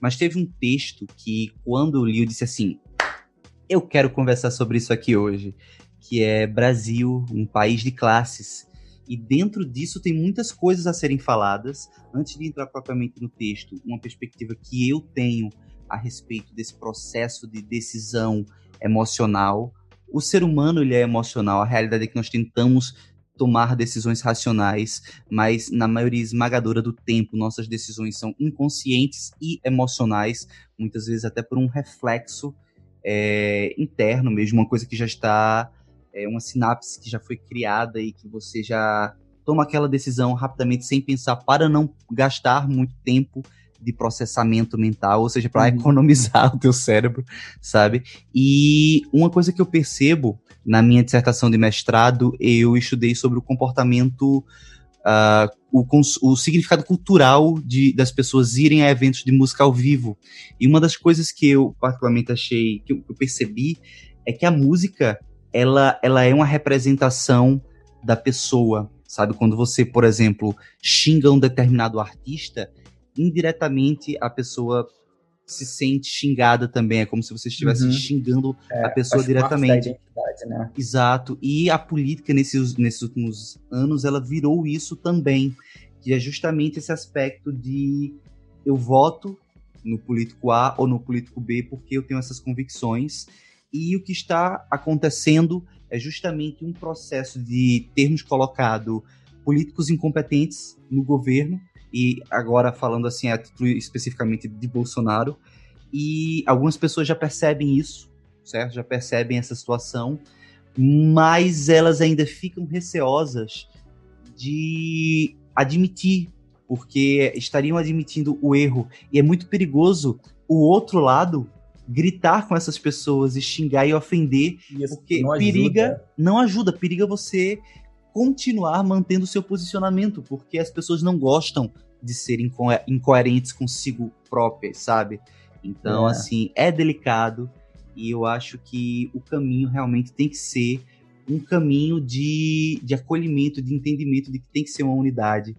[SPEAKER 2] Mas teve um texto que, quando eu li, eu disse assim: eu quero conversar sobre isso aqui hoje, que é Brasil, um país de classes. E dentro disso tem muitas coisas a serem faladas. Antes de entrar propriamente no texto, uma perspectiva que eu tenho a respeito desse processo de decisão emocional. O ser humano ele é emocional, a realidade é que nós tentamos tomar decisões racionais, mas na maioria esmagadora do tempo nossas decisões são inconscientes e emocionais, muitas vezes até por um reflexo é, interno mesmo, uma coisa que já está, é, uma sinapse que já foi criada e que você já toma aquela decisão rapidamente sem pensar para não gastar muito tempo de processamento mental, ou seja, para uhum. economizar (laughs) o teu cérebro, sabe? E uma coisa que eu percebo na minha dissertação de mestrado, eu estudei sobre o comportamento, uh, o, o, significado cultural de, das pessoas irem a eventos de música ao vivo. E uma das coisas que eu particularmente achei, que eu, que eu percebi, é que a música, ela, ela é uma representação da pessoa, sabe? Quando você, por exemplo, xinga um determinado artista, indiretamente a pessoa se sente xingada também. É como se você estivesse uhum. xingando é, a pessoa diretamente.
[SPEAKER 4] Né?
[SPEAKER 2] Exato. E a política nesses, nesses últimos anos, ela virou isso também. Que é justamente esse aspecto de eu voto no político A ou no político B porque eu tenho essas convicções. E o que está acontecendo é justamente um processo de termos colocado políticos incompetentes no governo e agora falando assim, a título especificamente de Bolsonaro, e algumas pessoas já percebem isso, certo? Já percebem essa situação, mas elas ainda ficam receosas de admitir, porque estariam admitindo o erro, e é muito perigoso o outro lado gritar com essas pessoas e xingar e ofender, Isso porque não periga, não ajuda, periga você continuar mantendo seu posicionamento, porque as pessoas não gostam de serem inco incoerentes consigo próprias, sabe? Então, é. assim, é delicado e eu acho que o caminho realmente tem que ser um caminho de, de acolhimento, de entendimento de que tem que ser uma unidade,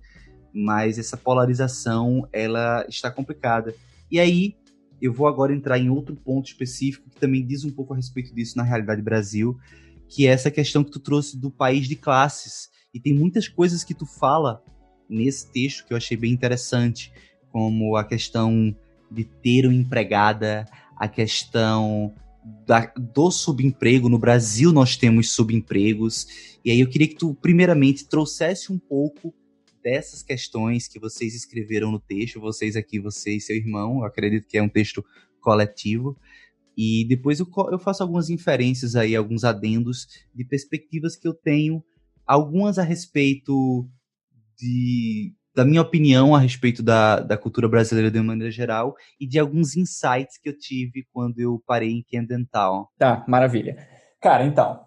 [SPEAKER 2] mas essa polarização, ela está complicada. E aí, eu vou agora entrar em outro ponto específico que também diz um pouco a respeito disso na realidade Brasil, que é essa questão que tu trouxe do país de classes. E tem muitas coisas que tu fala nesse texto que eu achei bem interessante, como a questão de ter uma empregada, a questão da, do subemprego. No Brasil nós temos subempregos. E aí eu queria que tu, primeiramente, trouxesse um pouco dessas questões que vocês escreveram no texto, vocês aqui, você e seu irmão, eu acredito que é um texto coletivo, E depois eu, eu faço algumas inferências aí, alguns adendos de perspectivas que eu tenho, algumas a respeito de da minha opinião a respeito da, da cultura brasileira de uma maneira geral e de alguns insights que eu tive quando eu parei em Town.
[SPEAKER 4] Tá, maravilha. Cara, então,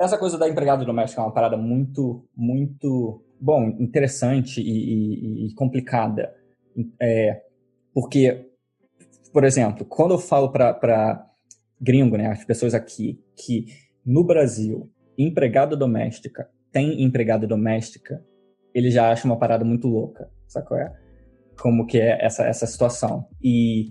[SPEAKER 4] essa coisa da empregada doméstica é uma parada muito, muito, bom, interessante e, e, e complicada. É, porque, por exemplo, quando eu falo para gringo, né, as pessoas aqui, que no Brasil, empregada doméstica tem empregada doméstica, ele já acha uma parada muito louca, sacou? É? Como que é essa, essa situação. E,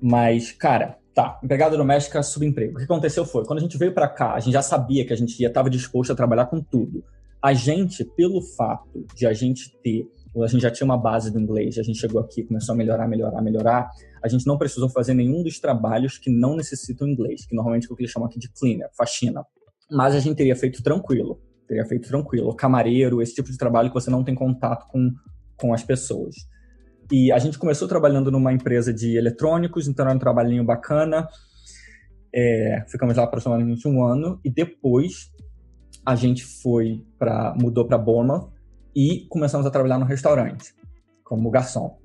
[SPEAKER 4] mas, cara, tá, empregada doméstica, subemprego. O que aconteceu foi, quando a gente veio para cá, a gente já sabia que a gente ia estava disposto a trabalhar com tudo. A gente, pelo fato de a gente ter, a gente já tinha uma base do inglês, a gente chegou aqui, começou a melhorar, melhorar, melhorar, a gente não precisou fazer nenhum dos trabalhos que não necessitam inglês, que normalmente é o que eles chamam aqui de cleaner, faxina. Mas a gente teria feito tranquilo teria feito tranquilo. Camareiro, esse tipo de trabalho que você não tem contato com, com as pessoas. E a gente começou trabalhando numa empresa de eletrônicos, então era um trabalhinho bacana. É, ficamos lá aproximadamente um ano e depois a gente foi para mudou para Bournemouth e começamos a trabalhar no restaurante como garçom.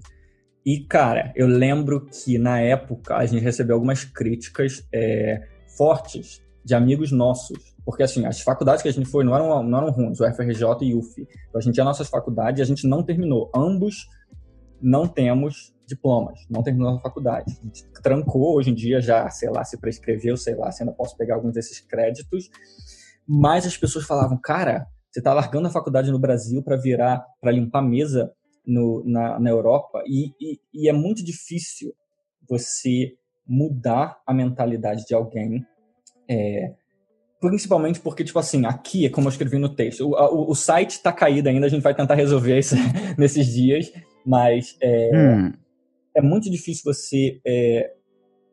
[SPEAKER 4] E cara, eu lembro que na época a gente recebeu algumas críticas é, fortes de amigos nossos porque, assim, as faculdades que a gente foi não eram, não eram ruins, o FRJ e o UF. Então, a gente tinha nossas faculdades e a gente não terminou. Ambos não temos diplomas, não terminou a faculdade. A gente trancou, hoje em dia já, sei lá, se prescreveu, sei lá, se ainda posso pegar alguns desses créditos. Mas as pessoas falavam, cara, você está largando a faculdade no Brasil para virar, para limpar mesa no, na, na Europa. E, e, e é muito difícil você mudar a mentalidade de alguém é, Principalmente porque, tipo assim, aqui é como eu escrevi no texto. O, o, o site está caído ainda, a gente vai tentar resolver isso (laughs) nesses dias, mas é, hum. é muito difícil você é,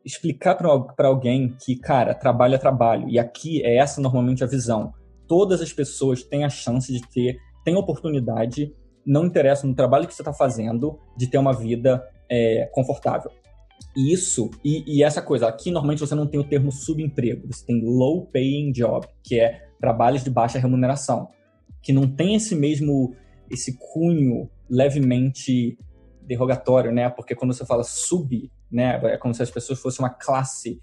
[SPEAKER 4] explicar para alguém que, cara, trabalho é trabalho. E aqui é essa normalmente a visão. Todas as pessoas têm a chance de ter, têm oportunidade, não interessa no trabalho que você está fazendo, de ter uma vida é, confortável. Isso, e, e, essa coisa, aqui normalmente você não tem o termo subemprego, você tem low paying job, que é trabalhos de baixa remuneração, que não tem esse mesmo, esse cunho levemente derrogatório, né? Porque quando você fala sub, né, é como se as pessoas fossem uma classe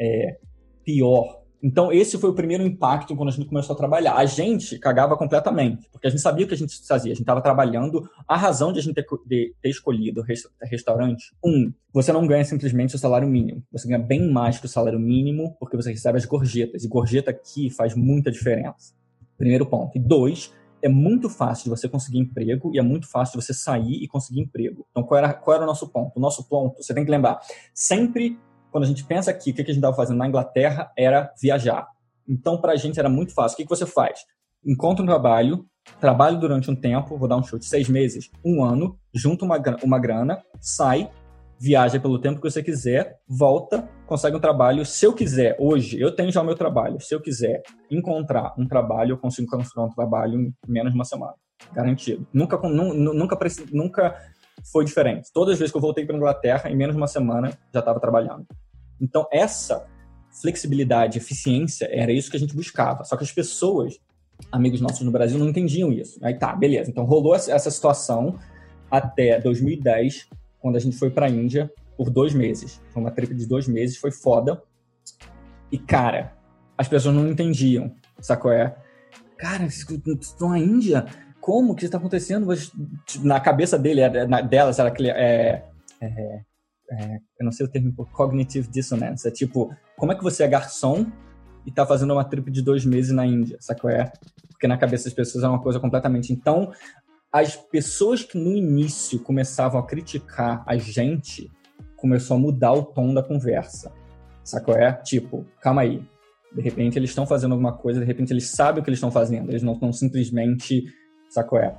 [SPEAKER 4] é, pior então, esse foi o primeiro impacto quando a gente começou a trabalhar. A gente cagava completamente, porque a gente sabia o que a gente fazia. A gente estava trabalhando. A razão de a gente ter, de ter escolhido restaurante, um, você não ganha simplesmente o salário mínimo. Você ganha bem mais que o salário mínimo, porque você recebe as gorjetas. E gorjeta aqui faz muita diferença. Primeiro ponto. E dois, é muito fácil de você conseguir emprego e é muito fácil de você sair e conseguir emprego. Então, qual era, qual era o nosso ponto? O nosso ponto, você tem que lembrar, sempre quando a gente pensa aqui, o que a gente estava fazendo na Inglaterra era viajar. Então, para a gente era muito fácil. O que, que você faz? Encontra um trabalho, trabalho durante um tempo, vou dar um chute, seis meses, um ano, junta uma, uma grana, sai, viaja pelo tempo que você quiser, volta, consegue um trabalho. Se eu quiser, hoje, eu tenho já o meu trabalho. Se eu quiser encontrar um trabalho, eu consigo encontrar um trabalho em menos de uma semana. Garantido. Nunca, nunca, nunca foi diferente. Todas as vezes que eu voltei para Inglaterra, em menos de uma semana, já estava trabalhando. Então, essa flexibilidade, eficiência, era isso que a gente buscava. Só que as pessoas, amigos nossos no Brasil, não entendiam isso. Aí tá, beleza. Então, rolou essa situação até 2010, quando a gente foi para a Índia por dois meses. Foi uma trip de dois meses, foi foda. E, cara, as pessoas não entendiam, sacou? É, cara, estão na Índia? Como que está acontecendo? Na cabeça dele, delas, era aquele, é, é, é, eu não sei o termo, cognitive dissonance. É tipo, como é que você é garçom e tá fazendo uma trip de dois meses na Índia, sacou? É? Porque na cabeça das pessoas é uma coisa completamente. Então, as pessoas que no início começavam a criticar a gente, começou a mudar o tom da conversa, sacou? É? Tipo, calma aí. De repente eles estão fazendo alguma coisa, de repente eles sabem o que eles estão fazendo, eles não estão simplesmente, sacou? É?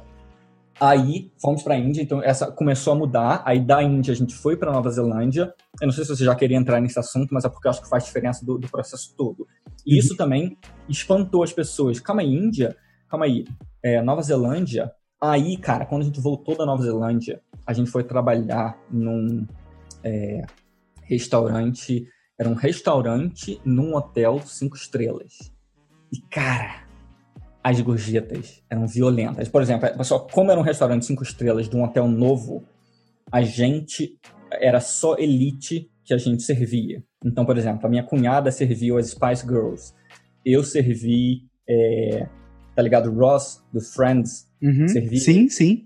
[SPEAKER 4] Aí fomos para a Índia, então essa começou a mudar. Aí da Índia a gente foi para Nova Zelândia. Eu não sei se você já queria entrar nesse assunto, mas é porque eu acho que faz diferença do, do processo todo. E uhum. isso também espantou as pessoas. Calma aí, Índia? Calma aí. É, Nova Zelândia. Aí, cara, quando a gente voltou da Nova Zelândia, a gente foi trabalhar num é, restaurante Era um restaurante num hotel cinco estrelas. E, cara, as gorjetas eram violentas. Por exemplo, pessoal, como era um restaurante cinco estrelas de um hotel novo, a gente era só elite que a gente servia. Então, por exemplo, a minha cunhada serviu as Spice Girls. Eu servi, é, tá ligado? Ross, do Friends.
[SPEAKER 2] Uhum, servi, sim, sim.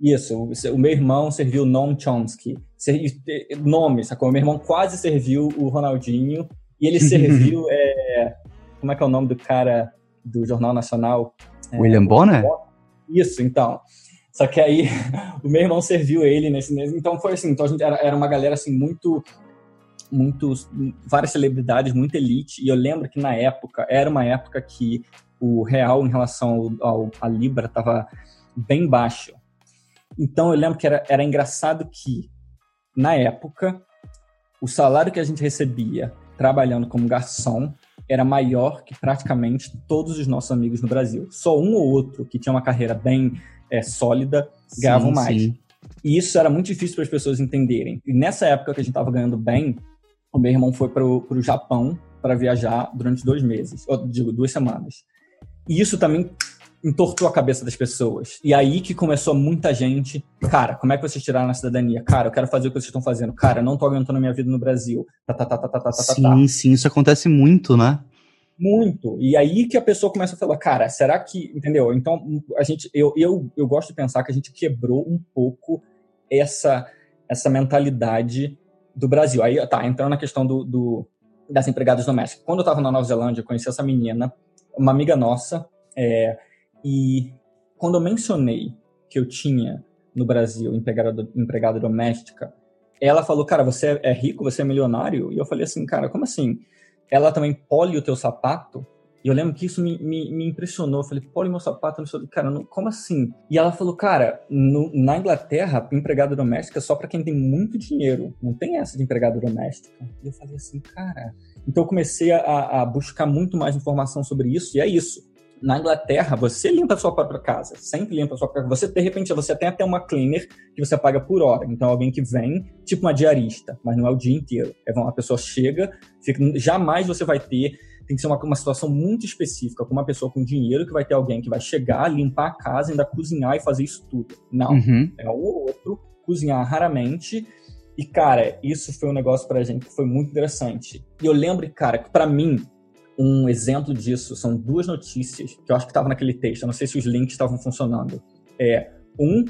[SPEAKER 4] Isso, o meu irmão serviu Noam Chomsky. Nome, sacou? Meu irmão quase serviu o Ronaldinho. E ele (laughs) serviu. é, como é que é o nome do cara do Jornal Nacional?
[SPEAKER 2] William é, Bonner?
[SPEAKER 4] Isso, então. Só que aí (laughs) o meu irmão serviu ele nesse. Então foi assim, então a gente era, era uma galera assim muito muitos várias celebridades, muito elite, e eu lembro que na época, era uma época que o real em relação ao, ao a libra estava bem baixo. Então eu lembro que era, era engraçado que na época o salário que a gente recebia trabalhando como garçom era maior que praticamente todos os nossos amigos no Brasil. Só um ou outro que tinha uma carreira bem é, sólida ganhavam mais. Sim. E isso era muito difícil para as pessoas entenderem. E nessa época que a gente estava ganhando bem, o meu irmão foi para o Japão para viajar durante dois meses, ou digo, duas semanas. E isso também entortou a cabeça das pessoas. E aí que começou muita gente, cara, como é que vocês tiraram a cidadania? Cara, eu quero fazer o que vocês estão fazendo. Cara, não tô aguentando a minha vida no Brasil. Tá, tá, tá, tá, tá, tá,
[SPEAKER 2] sim, tá. sim, isso acontece muito, né?
[SPEAKER 4] Muito. E aí que a pessoa começa a falar, cara, será que, entendeu? Então, a gente, eu, eu, eu gosto de pensar que a gente quebrou um pouco essa, essa mentalidade do Brasil. Aí, tá, entrando na questão do, do das empregadas domésticas. Quando eu estava na Nova Zelândia, eu conheci essa menina, uma amiga nossa, é, e quando eu mencionei que eu tinha no Brasil empregada, empregada doméstica, ela falou, cara, você é rico, você é milionário? E eu falei assim, cara, como assim? Ela também pole o teu sapato? E eu lembro que isso me, me, me impressionou. Eu falei, pô, meu sapato, não sei, cara, não, como assim? E ela falou, cara, no, na Inglaterra, empregada doméstica é só para quem tem muito dinheiro. Não tem essa de empregada doméstica. E eu falei assim, cara. Então eu comecei a, a buscar muito mais informação sobre isso, e é isso. Na Inglaterra, você limpa a sua própria casa, sempre limpa a sua própria casa. Você, de repente, você tem até uma cleaner que você paga por hora. Então, alguém que vem, tipo uma diarista, mas não é o dia inteiro. É uma pessoa chega, fica, jamais você vai ter tem que ser uma, uma situação muito específica, com uma pessoa com dinheiro que vai ter alguém que vai chegar, limpar a casa, ainda cozinhar e fazer isso tudo. Não. Uhum. É um ou outro, cozinhar raramente. E, cara, isso foi um negócio pra gente que foi muito interessante. E eu lembro, cara, que para mim, um exemplo disso são duas notícias que eu acho que estavam naquele texto. Eu não sei se os links estavam funcionando. É, um,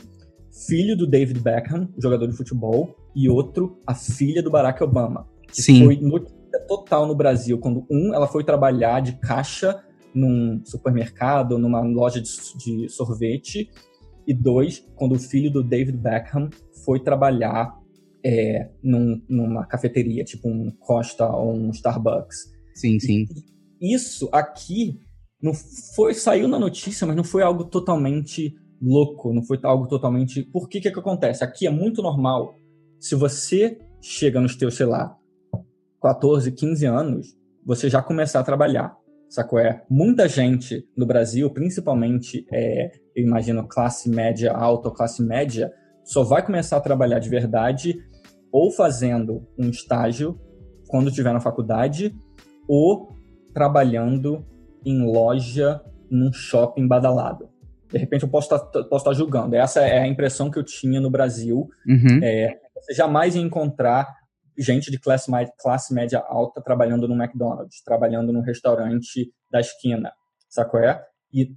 [SPEAKER 4] filho do David Beckham, jogador de futebol, e outro, a filha do Barack Obama. Que
[SPEAKER 2] Sim.
[SPEAKER 4] foi total no Brasil, quando um, ela foi trabalhar de caixa num supermercado, numa loja de, de sorvete, e dois, quando o filho do David Beckham foi trabalhar é, num, numa cafeteria, tipo um Costa ou um Starbucks.
[SPEAKER 2] Sim, sim.
[SPEAKER 4] E isso aqui não foi saiu na notícia, mas não foi algo totalmente louco, não foi algo totalmente. Por que que, que acontece? Aqui é muito normal. Se você chega nos teus, sei lá, 14, 15 anos, você já começar a trabalhar. Sacou? É, muita gente no Brasil, principalmente, é, eu imagino, classe média alta ou classe média, só vai começar a trabalhar de verdade ou fazendo um estágio quando estiver na faculdade ou trabalhando em loja num shopping badalado. De repente eu posso estar, tá, posso estar julgando. Essa é a impressão que eu tinha no Brasil.
[SPEAKER 2] Uhum.
[SPEAKER 4] É, você jamais ia encontrar gente de classe, classe média alta trabalhando no McDonald's, trabalhando no restaurante da esquina, sacou é? E,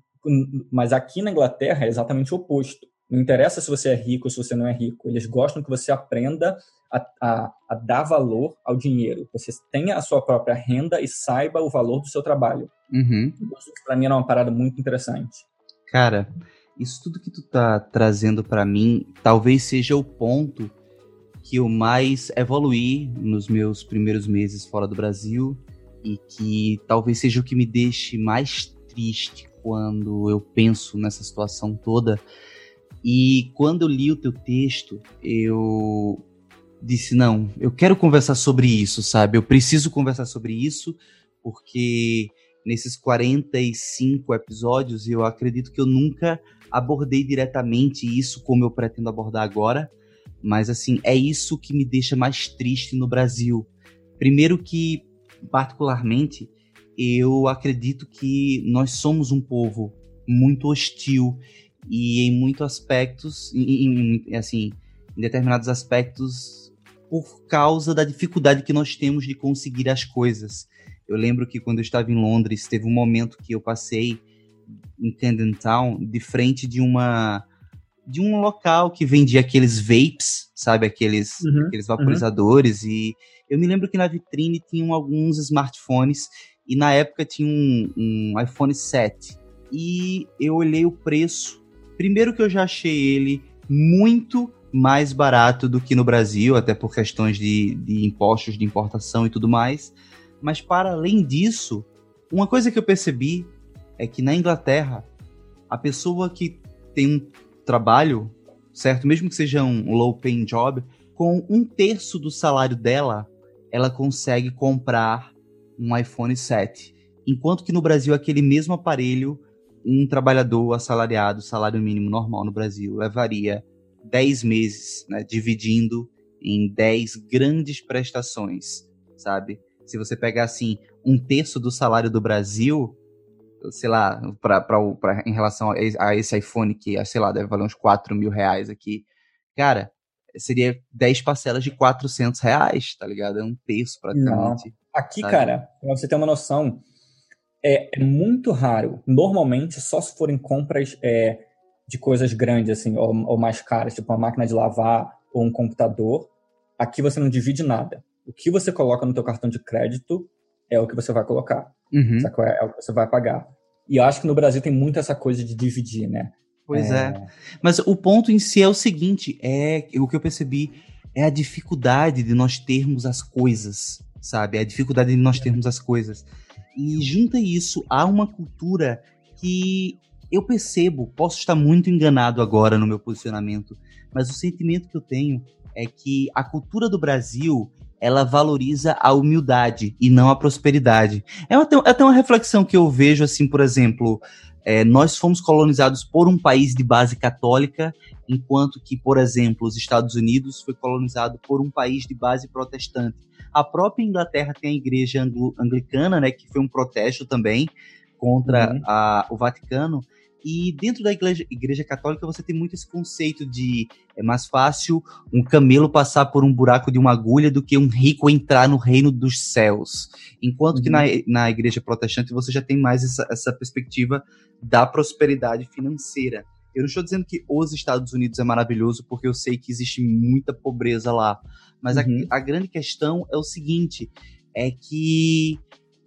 [SPEAKER 4] mas aqui na Inglaterra é exatamente o oposto. Não interessa se você é rico ou se você não é rico. Eles gostam que você aprenda a, a, a dar valor ao dinheiro. Você tenha a sua própria renda e saiba o valor do seu trabalho.
[SPEAKER 2] Uhum.
[SPEAKER 4] Para mim era uma parada muito interessante.
[SPEAKER 2] Cara, isso tudo que tu tá trazendo para mim, talvez seja o ponto que eu mais evoluí nos meus primeiros meses fora do Brasil e que talvez seja o que me deixe mais triste quando eu penso nessa situação toda. E quando eu li o teu texto, eu disse: não, eu quero conversar sobre isso, sabe? Eu preciso conversar sobre isso, porque nesses 45 episódios eu acredito que eu nunca abordei diretamente isso como eu pretendo abordar agora mas assim, é isso que me deixa mais triste no Brasil. Primeiro que, particularmente, eu acredito que nós somos um povo muito hostil e em muitos aspectos, em, em, assim, em determinados aspectos, por causa da dificuldade que nós temos de conseguir as coisas. Eu lembro que quando eu estava em Londres, teve um momento que eu passei em Camden Town de frente de uma de um local que vendia aqueles vapes, sabe, aqueles uhum, aqueles vaporizadores uhum. e eu me lembro que na vitrine tinham alguns smartphones e na época tinha um, um iPhone 7 e eu olhei o preço. Primeiro que eu já achei ele muito mais barato do que no Brasil, até por questões de, de impostos de importação e tudo mais. Mas para além disso, uma coisa que eu percebi é que na Inglaterra, a pessoa que tem um trabalho, certo? Mesmo que seja um low paying job, com um terço do salário dela, ela consegue comprar um iPhone 7. Enquanto que no Brasil, aquele mesmo aparelho, um trabalhador assalariado, salário mínimo normal no Brasil, levaria 10 meses, né, dividindo em 10 grandes prestações, sabe? Se você pegar assim um terço do salário do Brasil, sei lá, pra, pra, pra, em relação a esse iPhone que, sei lá, deve valer uns 4 mil reais aqui, cara, seria 10 parcelas de 400 reais, tá ligado? É um terço praticamente. Não.
[SPEAKER 4] Aqui, sabe? cara, pra você ter uma noção, é, é, muito raro. Normalmente, só se forem compras é, de coisas grandes, assim, ou, ou, mais caras, tipo uma máquina de lavar ou um computador, aqui você não divide nada. O que você coloca no teu cartão de crédito é o que você vai colocar. Uhum. É, é o que você vai pagar. E eu acho que no Brasil tem muito essa coisa de dividir, né?
[SPEAKER 2] Pois é. é. Mas o ponto em si é o seguinte: é o que eu percebi é a dificuldade de nós termos as coisas, sabe? É a dificuldade de nós termos as coisas. E junta isso a uma cultura que eu percebo, posso estar muito enganado agora no meu posicionamento, mas o sentimento que eu tenho é que a cultura do Brasil ela valoriza a humildade e não a prosperidade. É até, até uma reflexão que eu vejo, assim, por exemplo, é, nós fomos colonizados por um país de base católica, enquanto que, por exemplo, os Estados Unidos foi colonizado por um país de base protestante. A própria Inglaterra tem a igreja anglicana, né, que foi um protesto também contra uhum. a, o Vaticano, e dentro da igreja, igreja, católica você tem muito esse conceito de é mais fácil um camelo passar por um buraco de uma agulha do que um rico entrar no reino dos céus. Enquanto uhum. que na, na igreja protestante você já tem mais essa, essa perspectiva da prosperidade financeira. Eu não estou dizendo que os Estados Unidos é maravilhoso, porque eu sei que existe muita pobreza lá. Mas uhum. a, a grande questão é o seguinte: é que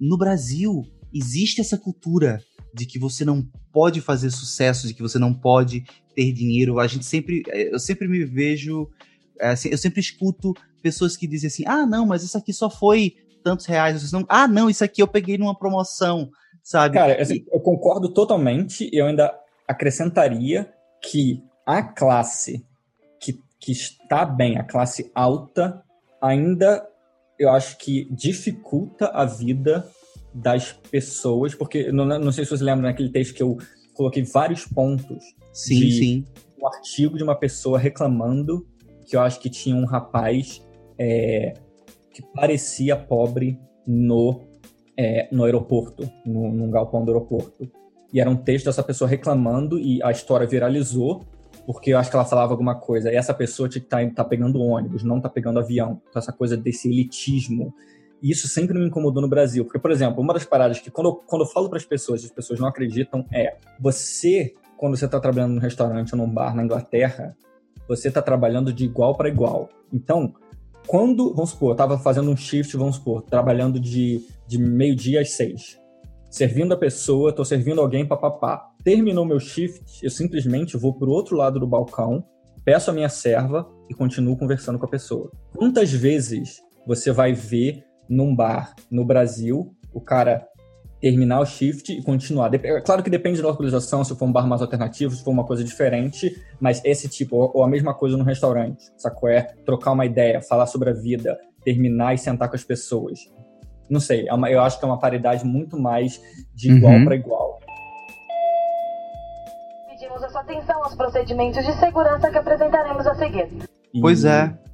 [SPEAKER 2] no Brasil existe essa cultura de que você não pode fazer sucesso, de que você não pode ter dinheiro. A gente sempre, eh, eu sempre me vejo, eh, assim, eu sempre escuto pessoas que dizem assim: ah, não, mas isso aqui só foi tantos reais. Não, ah, não, isso aqui eu peguei numa promoção, sabe?
[SPEAKER 4] Cara, assim, eu concordo totalmente. Eu ainda acrescentaria que a classe que, que está bem, a classe alta, ainda eu acho que dificulta a vida das pessoas, porque não, não sei se você lembra naquele texto que eu coloquei vários pontos
[SPEAKER 2] sim, de sim.
[SPEAKER 4] um artigo de uma pessoa reclamando que eu acho que tinha um rapaz é, que parecia pobre no, é, no aeroporto, no, num galpão do aeroporto. E era um texto dessa pessoa reclamando e a história viralizou porque eu acho que ela falava alguma coisa. E essa pessoa tinha que estar tá, tá pegando ônibus, não tá pegando avião. Então, essa coisa desse elitismo e isso sempre me incomodou no Brasil. Porque, por exemplo, uma das paradas que quando eu, quando eu falo para as pessoas, as pessoas não acreditam, é você, quando você está trabalhando num restaurante ou num bar na Inglaterra, você está trabalhando de igual para igual. Então, quando, vamos supor, eu estava fazendo um shift, vamos supor, trabalhando de, de meio-dia às seis, servindo a pessoa, estou servindo alguém, papapá. Terminou meu shift, eu simplesmente vou para o outro lado do balcão, peço a minha serva e continuo conversando com a pessoa. Quantas vezes você vai ver num bar no Brasil, o cara terminar o shift e continuar. É claro que depende da localização, se for um bar mais alternativo, se for uma coisa diferente, mas esse tipo, ou a mesma coisa no restaurante, sacou? É trocar uma ideia, falar sobre a vida, terminar e sentar com as pessoas. Não sei, é uma, eu acho que é uma paridade muito mais de igual uhum. para igual.
[SPEAKER 1] Pedimos a sua atenção aos procedimentos de segurança que apresentaremos a seguir.
[SPEAKER 2] Pois é.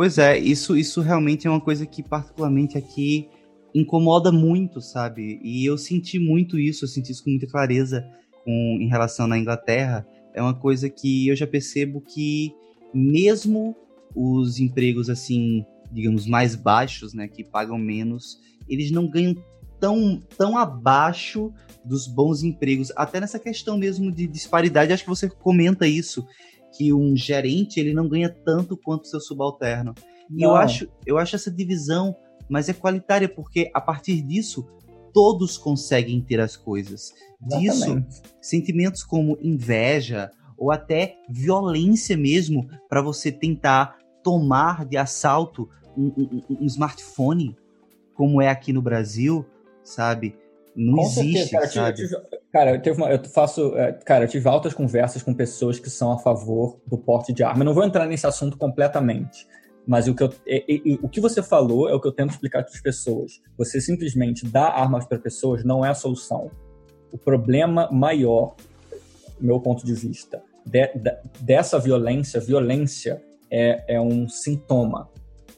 [SPEAKER 2] Pois é, isso, isso realmente é uma coisa que particularmente aqui incomoda muito, sabe? E eu senti muito isso, eu senti isso com muita clareza com, em relação na Inglaterra. É uma coisa que eu já percebo que mesmo os empregos assim, digamos, mais baixos, né, que pagam menos, eles não ganham tão, tão abaixo dos bons empregos. Até nessa questão mesmo de disparidade, acho que você comenta isso, que um gerente ele não ganha tanto quanto seu subalterno. E eu acho, eu acho essa divisão mas é qualitária porque a partir disso todos conseguem ter as coisas. Disso, sentimentos como inveja ou até violência mesmo para você tentar tomar de assalto um, um, um, smartphone, como é aqui no Brasil, sabe? Não com existe, certeza, cara, sabe?
[SPEAKER 4] Eu tive, cara, eu, uma, eu faço, é, cara, eu tive altas conversas com pessoas que são a favor do porte de arma. Eu não vou entrar nesse assunto completamente, mas o que, eu, o que você falou é o que eu tento explicar para as pessoas. Você simplesmente dar armas para pessoas não é a solução. O problema maior, meu ponto de vista, de, de, dessa violência, violência é, é um sintoma.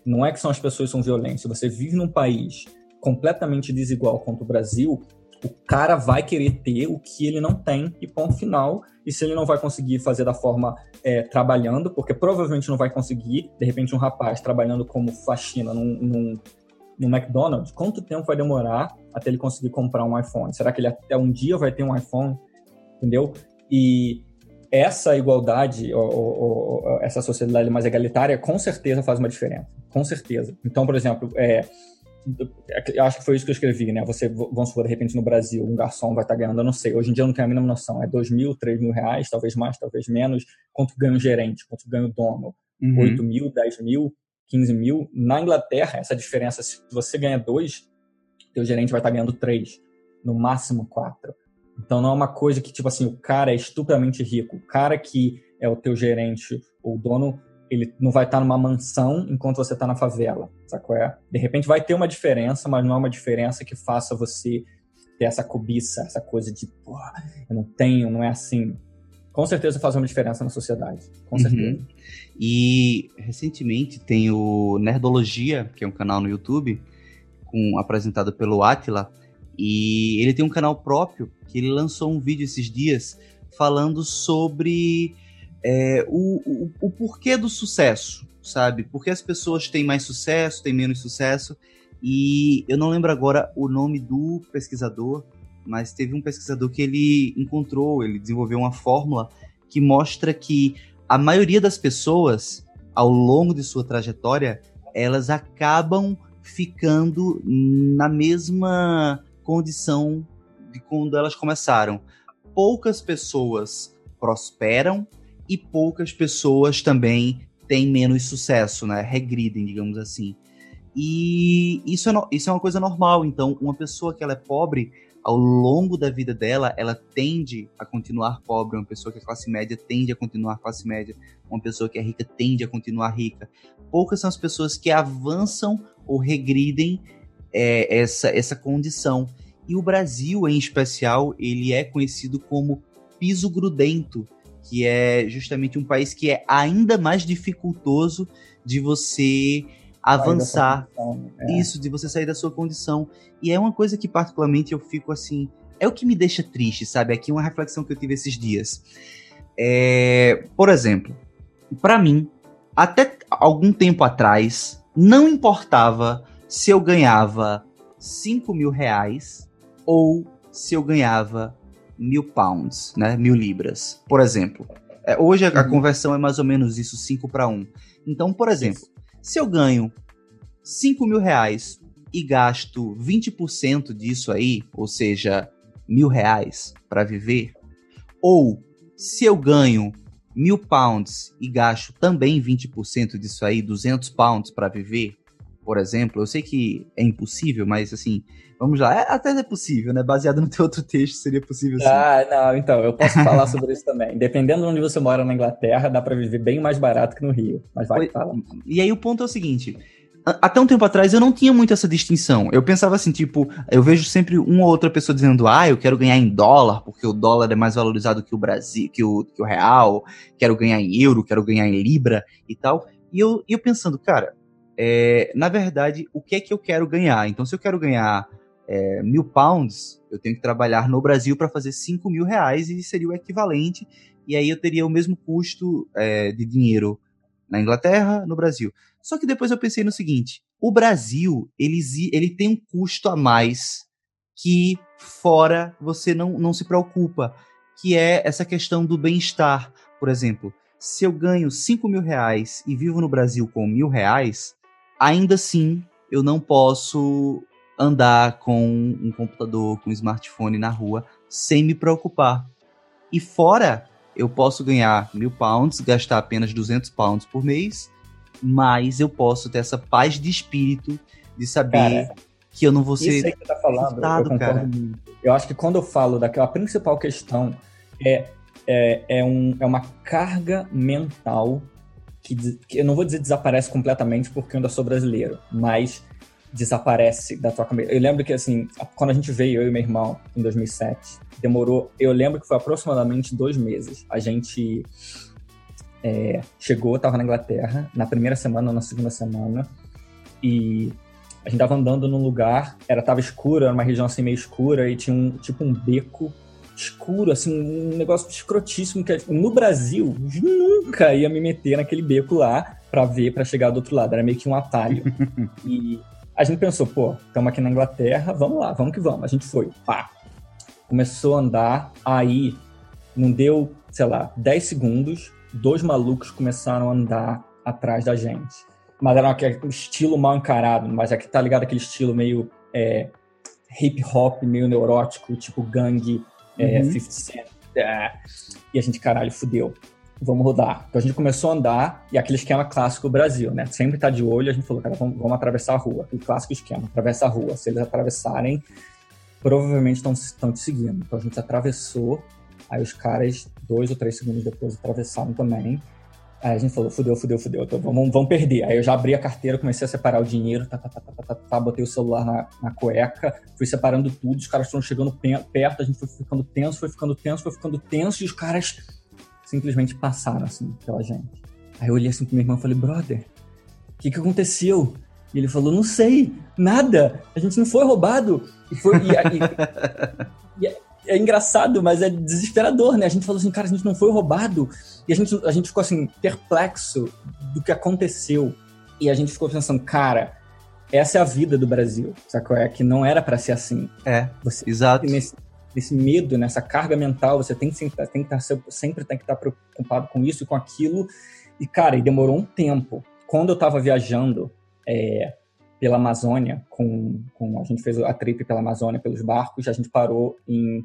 [SPEAKER 4] Não é que são as pessoas que são violentas. Você vive num país completamente desigual quanto o Brasil, o cara vai querer ter o que ele não tem e ponto final. E se ele não vai conseguir fazer da forma é, trabalhando, porque provavelmente não vai conseguir, de repente um rapaz trabalhando como faxina num, num, num McDonald's, quanto tempo vai demorar até ele conseguir comprar um iPhone? Será que ele até um dia vai ter um iPhone? Entendeu? E essa igualdade, ou, ou, ou, essa sociedade mais egalitária, com certeza faz uma diferença. Com certeza. Então, por exemplo, é, eu acho que foi isso que eu escrevi, né? Você, vamos supor, de repente no Brasil, um garçom vai estar ganhando, eu não sei, hoje em dia eu não tenho a mínima noção, é dois mil, três mil reais, talvez mais, talvez menos. Quanto ganha o gerente, quanto ganha o dono? Uhum. 8 mil, 10 mil, 15 mil. Na Inglaterra, essa diferença, se você ganha dois, teu gerente vai estar ganhando três, no máximo quatro. Então não é uma coisa que, tipo assim, o cara é estupidamente rico. O cara que é o teu gerente, ou dono, ele não vai estar numa mansão enquanto você está na favela, sacou? É? De repente vai ter uma diferença, mas não é uma diferença que faça você ter essa cobiça, essa coisa de, pô, eu não tenho, não é assim. Com certeza faz uma diferença na sociedade, com uhum. certeza.
[SPEAKER 2] E recentemente tem o Nerdologia, que é um canal no YouTube, com, apresentado pelo Atila, e ele tem um canal próprio que ele lançou um vídeo esses dias falando sobre é, o, o, o porquê do sucesso, sabe? Porque as pessoas têm mais sucesso, têm menos sucesso. E eu não lembro agora o nome do pesquisador, mas teve um pesquisador que ele encontrou, ele desenvolveu uma fórmula que mostra que a maioria das pessoas, ao longo de sua trajetória, elas acabam ficando na mesma condição de quando elas começaram. Poucas pessoas prosperam e poucas pessoas também têm menos sucesso, né? Regridem, digamos assim. E isso é, no, isso é uma coisa normal. Então, uma pessoa que ela é pobre, ao longo da vida dela, ela tende a continuar pobre. Uma pessoa que é classe média tende a continuar classe média. Uma pessoa que é rica tende a continuar rica. Poucas são as pessoas que avançam ou regridem é, essa, essa condição. E o Brasil, em especial, ele é conhecido como piso grudento que é justamente um país que é ainda mais dificultoso de você avançar. É. Isso, de você sair da sua condição. E é uma coisa que, particularmente, eu fico assim. É o que me deixa triste, sabe? Aqui uma reflexão que eu tive esses dias. É, por exemplo, para mim, até algum tempo atrás, não importava se eu ganhava 5 mil reais ou se eu ganhava mil pounds, né? Mil libras, por exemplo. É, hoje a, a, uhum. conversão é mais ou menos isso, 5 para 1. Então, por exemplo, isso. se eu ganho 5 mil reais e gasto 20% disso aí, ou seja, mil reais para viver, ou se eu ganho mil pounds e gasto também 20% disso aí, 200 pounds para viver, por exemplo, eu sei que é impossível, mas assim, vamos lá, é, até é possível, né? Baseado no teu outro texto, seria possível sim.
[SPEAKER 4] Ah, não, então, eu posso falar sobre isso também. Dependendo de onde você mora na Inglaterra, dá para viver bem mais barato que no Rio. Mas vai, fala.
[SPEAKER 2] E aí o ponto é o seguinte, até um tempo atrás eu não tinha muito essa distinção. Eu pensava assim, tipo, eu vejo sempre uma ou outra pessoa dizendo, ah, eu quero ganhar em dólar, porque o dólar é mais valorizado que o Brasil, que o, que o real, quero ganhar em euro, quero ganhar em libra e tal. E eu, eu pensando, cara, é, na verdade, o que é que eu quero ganhar? Então, se eu quero ganhar é, mil pounds, eu tenho que trabalhar no Brasil para fazer cinco mil reais e seria o equivalente. E aí eu teria o mesmo custo é, de dinheiro na Inglaterra, no Brasil. Só que depois eu pensei no seguinte: o Brasil ele, ele tem um custo a mais que fora você não, não se preocupa, que é essa questão do bem-estar. Por exemplo, se eu ganho 5 mil reais e vivo no Brasil com mil reais, ainda assim eu não posso andar com um computador, com um smartphone na rua sem me preocupar. E fora, eu posso ganhar mil pounds, gastar apenas 200 pounds por mês, mas eu posso ter essa paz de espírito de saber cara, que eu não vou ser.
[SPEAKER 4] Isso aí que tá falando, eu cara. Muito. Eu acho que quando eu falo daquela principal questão é, é, é, um, é uma carga mental que, que eu não vou dizer desaparece completamente porque eu ainda sou brasileiro, mas desaparece da tua cabeça. Eu lembro que, assim, quando a gente veio, eu e meu irmão, em 2007, demorou, eu lembro que foi aproximadamente dois meses. A gente é, chegou, tava na Inglaterra, na primeira semana ou na segunda semana, e a gente tava andando num lugar, era tava escuro, era uma região assim meio escura, e tinha um, tipo um beco escuro, assim, um negócio escrotíssimo que no Brasil nunca ia me meter naquele beco lá para ver, para chegar do outro lado. Era meio que um atalho. (laughs) e a gente pensou, pô, estamos aqui na Inglaterra, vamos lá, vamos que vamos. A gente foi, pá. Começou a andar, aí não deu, sei lá, 10 segundos, dois malucos começaram a andar atrás da gente. Mas era um estilo mal encarado, mas aqui tá ligado aquele estilo meio é, hip hop, meio neurótico, tipo gangue, é, uhum. 50 Cent. É. E a gente, caralho, fudeu vamos rodar. Então a gente começou a andar e aquele esquema clássico do Brasil, né? Sempre tá de olho, a gente falou, cara, vamos, vamos atravessar a rua. Aquele clássico esquema, atravessa a rua. Se eles atravessarem, provavelmente estão te seguindo. Então a gente atravessou, aí os caras, dois ou três segundos depois, atravessaram também. Aí a gente falou, fudeu, fudeu, fudeu, então vamos, vamos perder. Aí eu já abri a carteira, comecei a separar o dinheiro, tá, tá, tá, tá, tá, tá, botei o celular na, na cueca, fui separando tudo, os caras foram chegando perto, a gente foi ficando tenso, foi ficando tenso, foi ficando tenso, e os caras simplesmente passaram, assim, pela gente. Aí eu olhei assim pro meu irmão e falei, brother, o que que aconteceu? E ele falou, não sei, nada, a gente não foi roubado. E foi... E, e (laughs) é, engraçado, mas é desesperador, né? A gente falou assim, cara, a gente não foi roubado. E a gente, a gente ficou, assim, perplexo do que aconteceu. E a gente ficou pensando, cara, essa é a vida do Brasil, sacou? É que não era para ser assim.
[SPEAKER 2] É, Você, exato.
[SPEAKER 4] Nesse, nesse medo, nessa carga mental, você tem que, tem que estar, sempre tem que estar preocupado com isso e com aquilo. E, cara, e demorou um tempo. Quando eu estava viajando é, pela Amazônia, com, com, a gente fez a trip pela Amazônia, pelos barcos, a gente parou em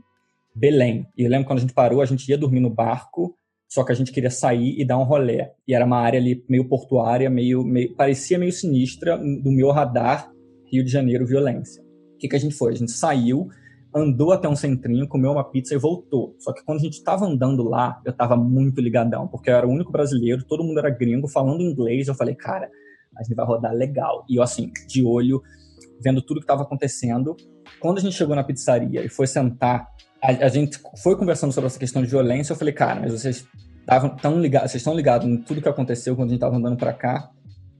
[SPEAKER 4] Belém. E eu lembro quando a gente parou, a gente ia dormir no barco, só que a gente queria sair e dar um rolé. E era uma área ali meio portuária, meio, meio parecia meio sinistra, do meu radar, Rio de Janeiro, violência. O que, que a gente foi? A gente saiu, andou até um centrinho, comeu uma pizza e voltou. Só que quando a gente estava andando lá, eu estava muito ligadão, porque eu era o único brasileiro, todo mundo era gringo, falando inglês. Eu falei, cara, a gente vai rodar legal. E eu, assim, de olho, vendo tudo que estava acontecendo. Quando a gente chegou na pizzaria e foi sentar, a, a, gente foi conversando sobre essa questão de violência. Eu falei, cara, mas vocês estavam tão ligados, vocês estão ligados em tudo que aconteceu quando a gente estava andando para cá?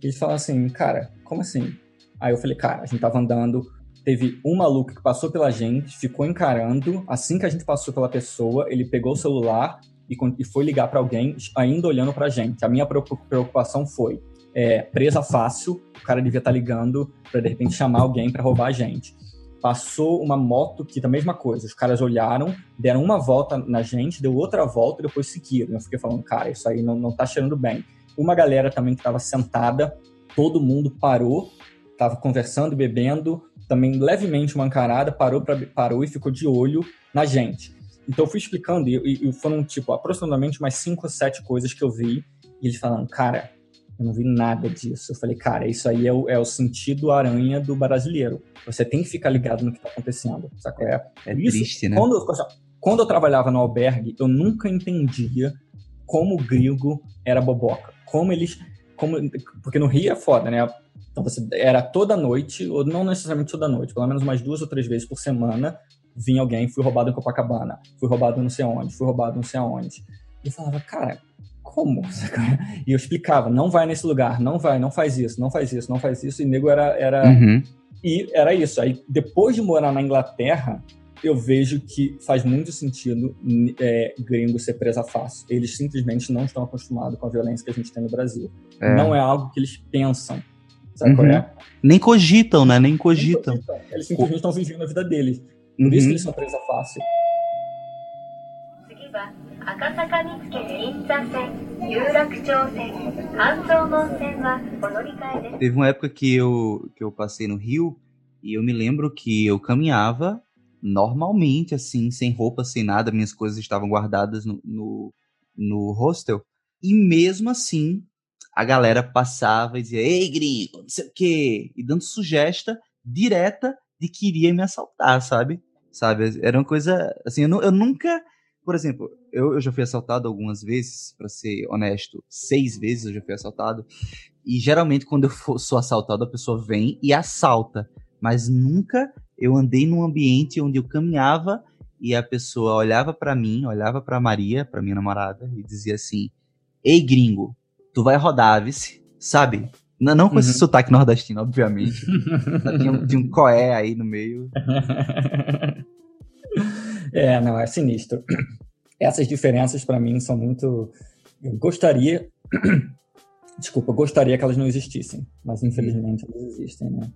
[SPEAKER 4] E eles falaram assim, cara, como assim? Aí eu falei, cara, a gente estava andando teve um maluco que passou pela gente, ficou encarando. Assim que a gente passou pela pessoa, ele pegou o celular e, e foi ligar para alguém, ainda olhando para a gente. A minha preocupação foi: é, presa fácil, o cara devia estar tá ligando para de repente chamar alguém para roubar a gente. Passou uma moto que da mesma coisa, os caras olharam, deram uma volta na gente, deu outra volta e depois seguiram. Eu fiquei falando, cara, isso aí não, não tá cheirando bem. Uma galera também que estava sentada, todo mundo parou, estava conversando bebendo, também levemente uma encarada, parou, pra, parou e ficou de olho na gente. Então eu fui explicando, e, e foram, tipo, aproximadamente umas cinco ou sete coisas que eu vi, e eles falando, cara, eu não vi nada disso. Eu falei, cara, isso aí é o, é o sentido aranha do brasileiro. Você tem que ficar ligado no que está acontecendo, sabe? É,
[SPEAKER 2] é isso, triste, né?
[SPEAKER 4] Quando, quando eu trabalhava no albergue, eu nunca entendia como o gringo era boboca. Como eles... Como, porque no Rio é foda, né? Então você era toda noite, ou não necessariamente toda noite, pelo menos umas duas ou três vezes por semana, vinha alguém, fui roubado em Copacabana, fui roubado não sei onde, fui roubado não sei aonde. E eu falava, cara, como? (laughs) E eu explicava, não vai nesse lugar, não vai, não faz isso, não faz isso, não faz isso. E nego era. era
[SPEAKER 2] Uhum.
[SPEAKER 4] E era isso. Aí, depois de morar na Inglaterra, eu vejo que faz muito sentido é, gringo ser presa fácil. Eles simplesmente não estão acostumados com a violência que a gente tem no Brasil.
[SPEAKER 2] É.
[SPEAKER 4] Não é algo que eles pensam. Sabe qual
[SPEAKER 2] Uhum.
[SPEAKER 4] é?
[SPEAKER 2] Nem cogitam, né? Nem cogitam.
[SPEAKER 4] Eles cogitam. Eles simplesmente estão vivendo a vida deles. Por
[SPEAKER 2] Uhum.
[SPEAKER 4] isso que eles são presa fácil.
[SPEAKER 5] 次は赤坂見附銀座線
[SPEAKER 2] Teve uma época que eu, que eu passei no Rio e eu me lembro que eu caminhava normalmente, assim, sem roupa, sem nada, minhas coisas estavam guardadas no, no, no hostel. E mesmo assim, a galera passava e dizia, ei, gringo, não sei o quê, e dando sugesta direta de que iria me assaltar, sabe? Sabe, era uma coisa, assim, eu, eu nunca por exemplo, eu, eu já fui assaltado algumas vezes, pra ser honesto, seis vezes eu já fui assaltado. E geralmente, quando eu for- sou assaltado, a pessoa vem e assalta. Mas nunca eu andei num ambiente onde eu caminhava e a pessoa olhava pra mim, olhava pra Maria, pra minha namorada, e dizia assim: Ei, gringo, tu vai rodar, vice, sabe? Não, não com esse
[SPEAKER 4] Uhum.
[SPEAKER 2] sotaque nordestino, obviamente. (laughs) tinha, um, tinha um coé aí no meio. (laughs)
[SPEAKER 4] é, não, é sinistro. Essas diferenças para mim são muito. Eu gostaria. (clears throat) Desculpa, eu gostaria que elas não existissem, mas infelizmente elas existem, né?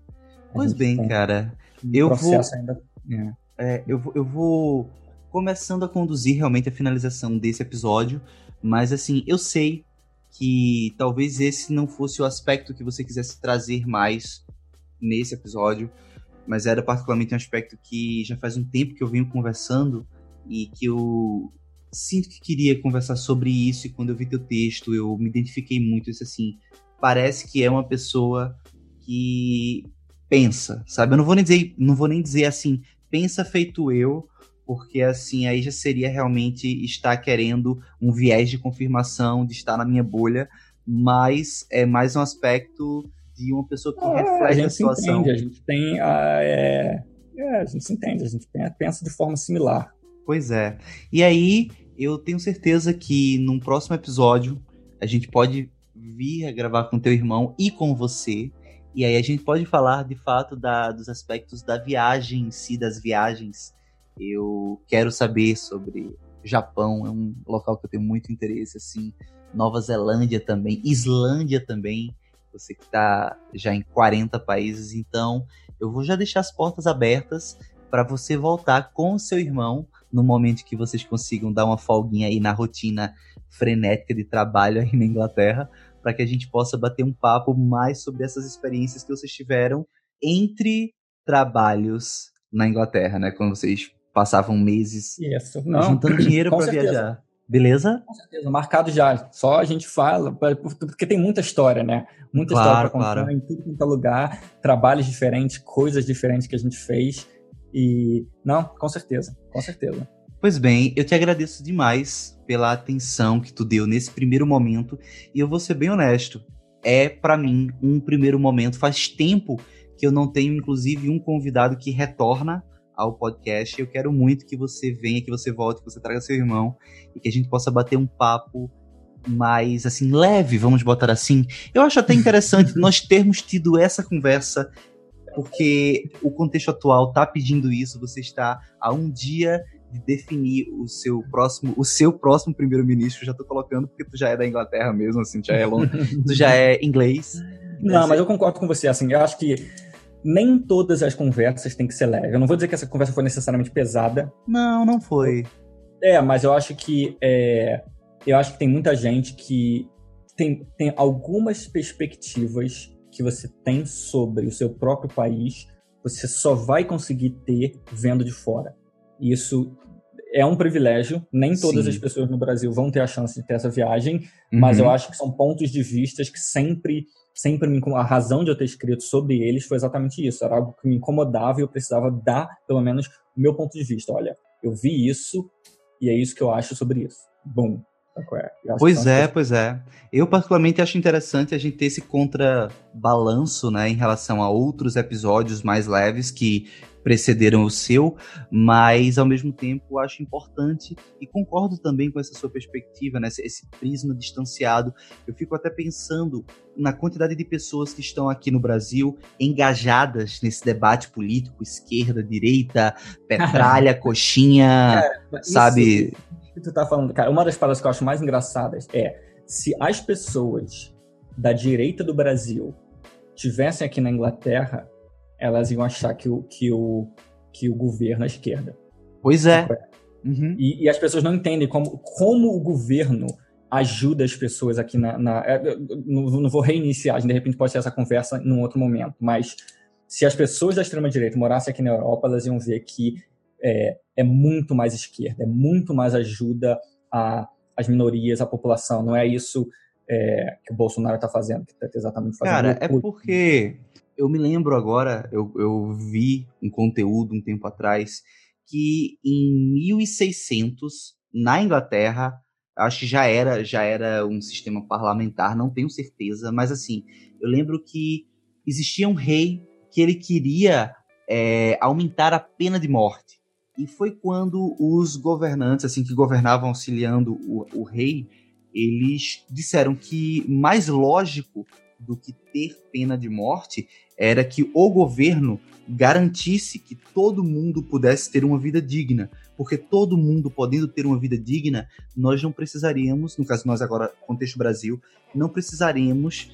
[SPEAKER 4] A
[SPEAKER 2] Pois bem, cara.
[SPEAKER 4] um
[SPEAKER 2] eu vou-
[SPEAKER 4] ainda. é.
[SPEAKER 2] É, eu, vou- eu vou começando a conduzir realmente a finalização desse episódio, mas assim, eu sei que talvez esse não fosse o aspecto que você quisesse trazer mais nesse episódio, mas era particularmente um aspecto que já faz um tempo que eu venho conversando e que eu sinto que queria conversar sobre isso. E quando eu vi teu texto eu me identifiquei muito, isso assim, parece que é uma pessoa que pensa, sabe? Eu não vou nem dizer, não vou nem dizer assim, pensa feito eu, porque assim aí já seria realmente estar querendo um viés de confirmação de estar na minha bolha, mas é mais um aspecto de uma pessoa que
[SPEAKER 4] É, a
[SPEAKER 2] reflete a,
[SPEAKER 4] gente se
[SPEAKER 2] situação.
[SPEAKER 4] entende, a gente tem a. É, é, a gente se entende, a gente pe- pensa de forma similar.
[SPEAKER 2] Pois é. E aí, eu tenho certeza que num próximo episódio a gente pode vir a gravar com teu irmão e com você. E aí a gente pode falar de fato da, dos aspectos da viagem em si, das viagens. Eu quero saber sobre Japão, é um local que eu tenho muito interesse, assim. Nova Zelândia também, Islândia também. Você que está já em 40 países, então eu vou já deixar as portas abertas para você voltar com o seu irmão no momento que vocês consigam dar uma folguinha aí na rotina frenética de trabalho aí na Inglaterra, para que a gente possa bater um papo mais sobre essas experiências que vocês tiveram entre trabalhos na Inglaterra, né? Quando vocês passavam meses
[SPEAKER 4] Isso. Não,
[SPEAKER 2] juntando dinheiro para viajar. Beleza?
[SPEAKER 4] Com certeza, marcado já. Só a gente fala, porque tem muita história, né? Muita
[SPEAKER 2] Claro,
[SPEAKER 4] história pra contar
[SPEAKER 2] claro.
[SPEAKER 4] em tudo quanto é lugar, trabalhos diferentes, coisas diferentes que a gente fez. E. Não, com certeza, com certeza.
[SPEAKER 2] Pois bem, eu te agradeço demais pela atenção que tu deu nesse primeiro momento. E eu vou ser bem honesto. É, pra mim, um primeiro momento. Faz tempo que eu não tenho, inclusive, um convidado que retorna ao podcast. Eu quero muito que você venha, que você volte, que você traga seu irmão e que a gente possa bater um papo mais, assim, leve, vamos botar assim. Eu acho até interessante (laughs) nós termos tido essa conversa, porque o contexto atual tá pedindo isso. Você está a um dia de definir o seu próximo, o seu próximo primeiro-ministro, já tô colocando porque tu já é da Inglaterra mesmo, assim, já é, lon- tu já é inglês.
[SPEAKER 4] Não, mas eu concordo com você. Assim, eu acho que nem todas as conversas têm que ser leves. Eu não vou dizer que essa conversa foi necessariamente pesada.
[SPEAKER 2] Não, não foi.
[SPEAKER 4] É, mas eu acho que é, eu acho que tem muita gente que tem, tem algumas perspectivas que você tem sobre o seu próprio país, você só vai conseguir ter vendo de fora. E Isso é um privilégio. Nem todas
[SPEAKER 2] Sim.
[SPEAKER 4] as pessoas no Brasil vão ter a chance de ter essa viagem, mas eu
[SPEAKER 2] Uhum.
[SPEAKER 4] acho que são pontos de vistas que sempre sempre me a razão de eu ter escrito sobre eles foi exatamente isso. Era algo que me incomodava e eu precisava dar pelo menos o meu ponto de vista. Olha eu vi isso e é isso que eu acho sobre isso. Bom
[SPEAKER 2] Pois é, pois é. Eu particularmente acho interessante a gente ter esse contrabalanço, né, em relação a outros episódios mais leves que precederam o seu, mas ao mesmo tempo acho importante e concordo também com essa sua perspectiva, né, esse prisma distanciado. Eu fico até pensando na quantidade de pessoas que estão aqui no Brasil engajadas nesse debate político, esquerda, direita, (laughs) petralha, coxinha, Cara, sabe?
[SPEAKER 4] Isso que tu tá falando, cara, uma das palavras que eu acho mais engraçadas é se as pessoas da direita do Brasil tivessem aqui na Inglaterra, elas iam achar que o, que o, que o governo é esquerda.
[SPEAKER 2] Pois é.
[SPEAKER 4] Uhum. E, e, as pessoas não entendem como, como o governo ajuda as pessoas aqui na. na é, não, não, vou reiniciar, de repente pode ser essa conversa num outro momento, mas se as pessoas da extrema-direita morassem aqui na Europa, elas iam ver que é, é muito mais esquerda, é muito mais ajuda às minorias, à população. Não é isso é, que o Bolsonaro está fazendo, que está exatamente fazendo.
[SPEAKER 2] Cara, é porque eu me lembro agora, eu, eu vi um conteúdo um tempo atrás que em 1600 na Inglaterra acho que já era já era um sistema parlamentar, não tenho certeza, mas assim eu lembro que existia um rei que ele queria é, aumentar a pena de morte e foi quando os governantes, assim, que governavam auxiliando o, o rei, eles disseram que mais lógico do que ter pena de morte era que o governo garantisse que todo mundo pudesse ter uma vida digna. Porque todo mundo podendo ter uma vida digna, nós não precisaríamos, no caso nós agora, contexto Brasil, não precisaríamos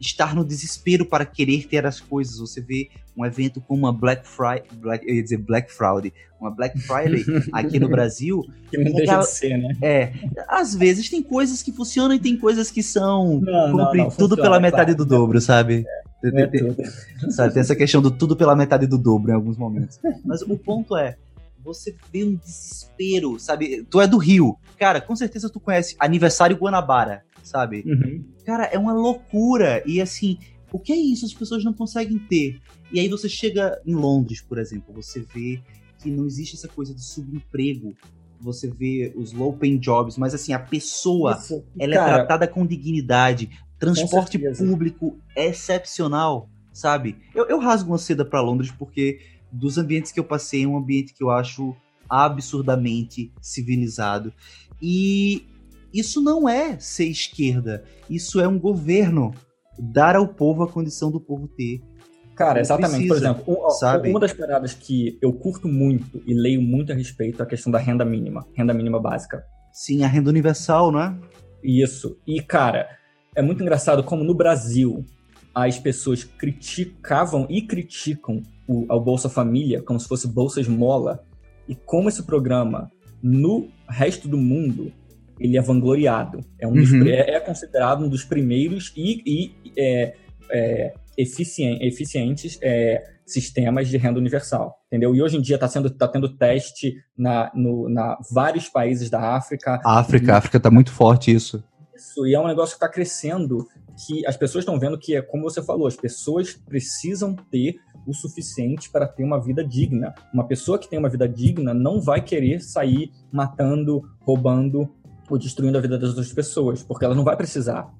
[SPEAKER 2] estar no desespero para querer ter as coisas. Você vê um evento como uma Black Friday, Black, eu ia dizer Black Friday, uma Black Friday aqui no (laughs) Brasil.
[SPEAKER 4] Que não deixa de ser, né?
[SPEAKER 2] É, às vezes tem coisas que funcionam e tem coisas que são não, não, não, tudo pela metade do dobro, sabe? É, tem, tem, sabe? Tem essa questão do tudo pela metade do dobro em alguns momentos. Mas o ponto é, você vê um desespero, sabe? Tu é do Rio. Cara, com certeza tu conhece Aniversário Guanabara sabe? Uhum. Cara, é uma loucura. E assim, o que é isso? As pessoas não conseguem ter. E aí você chega em Londres, por exemplo, você vê que não existe essa coisa de subemprego. Você vê os low paying jobs, mas assim, a pessoa, isso. ela é Cara, é tratada com dignidade. Transporte com público é excepcional, sabe? Eu, eu rasgo uma seda para Londres porque dos ambientes que eu passei, é um ambiente que eu acho absurdamente civilizado. E isso não é ser esquerda. Isso é um governo dar ao povo a condição do povo ter.
[SPEAKER 4] Cara, exatamente. Precisa, Por exemplo, sabe? uma das paradas que eu curto muito e leio muito a respeito é a questão da renda mínima, renda mínima básica.
[SPEAKER 2] Sim, a renda universal, não é?
[SPEAKER 4] Isso. E, cara, é muito engraçado como no Brasil as pessoas criticavam e criticam o, o Bolsa Família como se fosse Bolsa Esmola e como esse programa no resto do mundo ele é vangloriado. É, um dos, uhum. é, é, considerado um dos primeiros e, e é, é, eficien, eficientes é, sistemas de renda universal, entendeu? E hoje em dia está sendo tá tendo teste na, no, na vários países da África.
[SPEAKER 2] A África, a África está muito forte isso.
[SPEAKER 4] Isso, e é um negócio que está crescendo, que as pessoas estão vendo que é como você falou, as pessoas precisam ter o suficiente para ter uma vida digna. Uma pessoa que tem uma vida digna não vai querer sair matando, roubando ou destruindo a vida das outras pessoas, porque ela não vai precisar.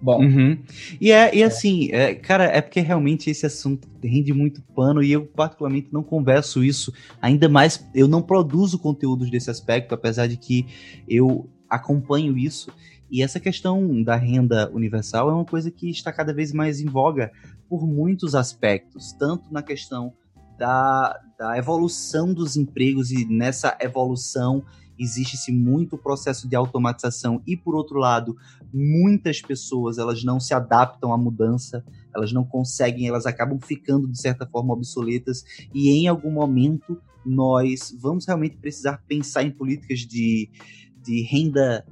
[SPEAKER 2] Bom. Uhum. E é, e assim, é, cara, é porque realmente esse assunto rende muito pano e eu, particularmente, não converso isso. Ainda mais, eu não produzo conteúdos desse aspecto, apesar de que eu acompanho isso. E essa questão da renda universal é uma coisa que está cada vez mais em voga por muitos aspectos, tanto na questão da, da evolução dos empregos e nessa evolução existe-se muito processo de automatização e por outro lado, muitas pessoas elas não se adaptam à mudança, elas não conseguem, elas acabam ficando de certa forma obsoletas e em algum momento nós vamos realmente precisar pensar em políticas de, de renda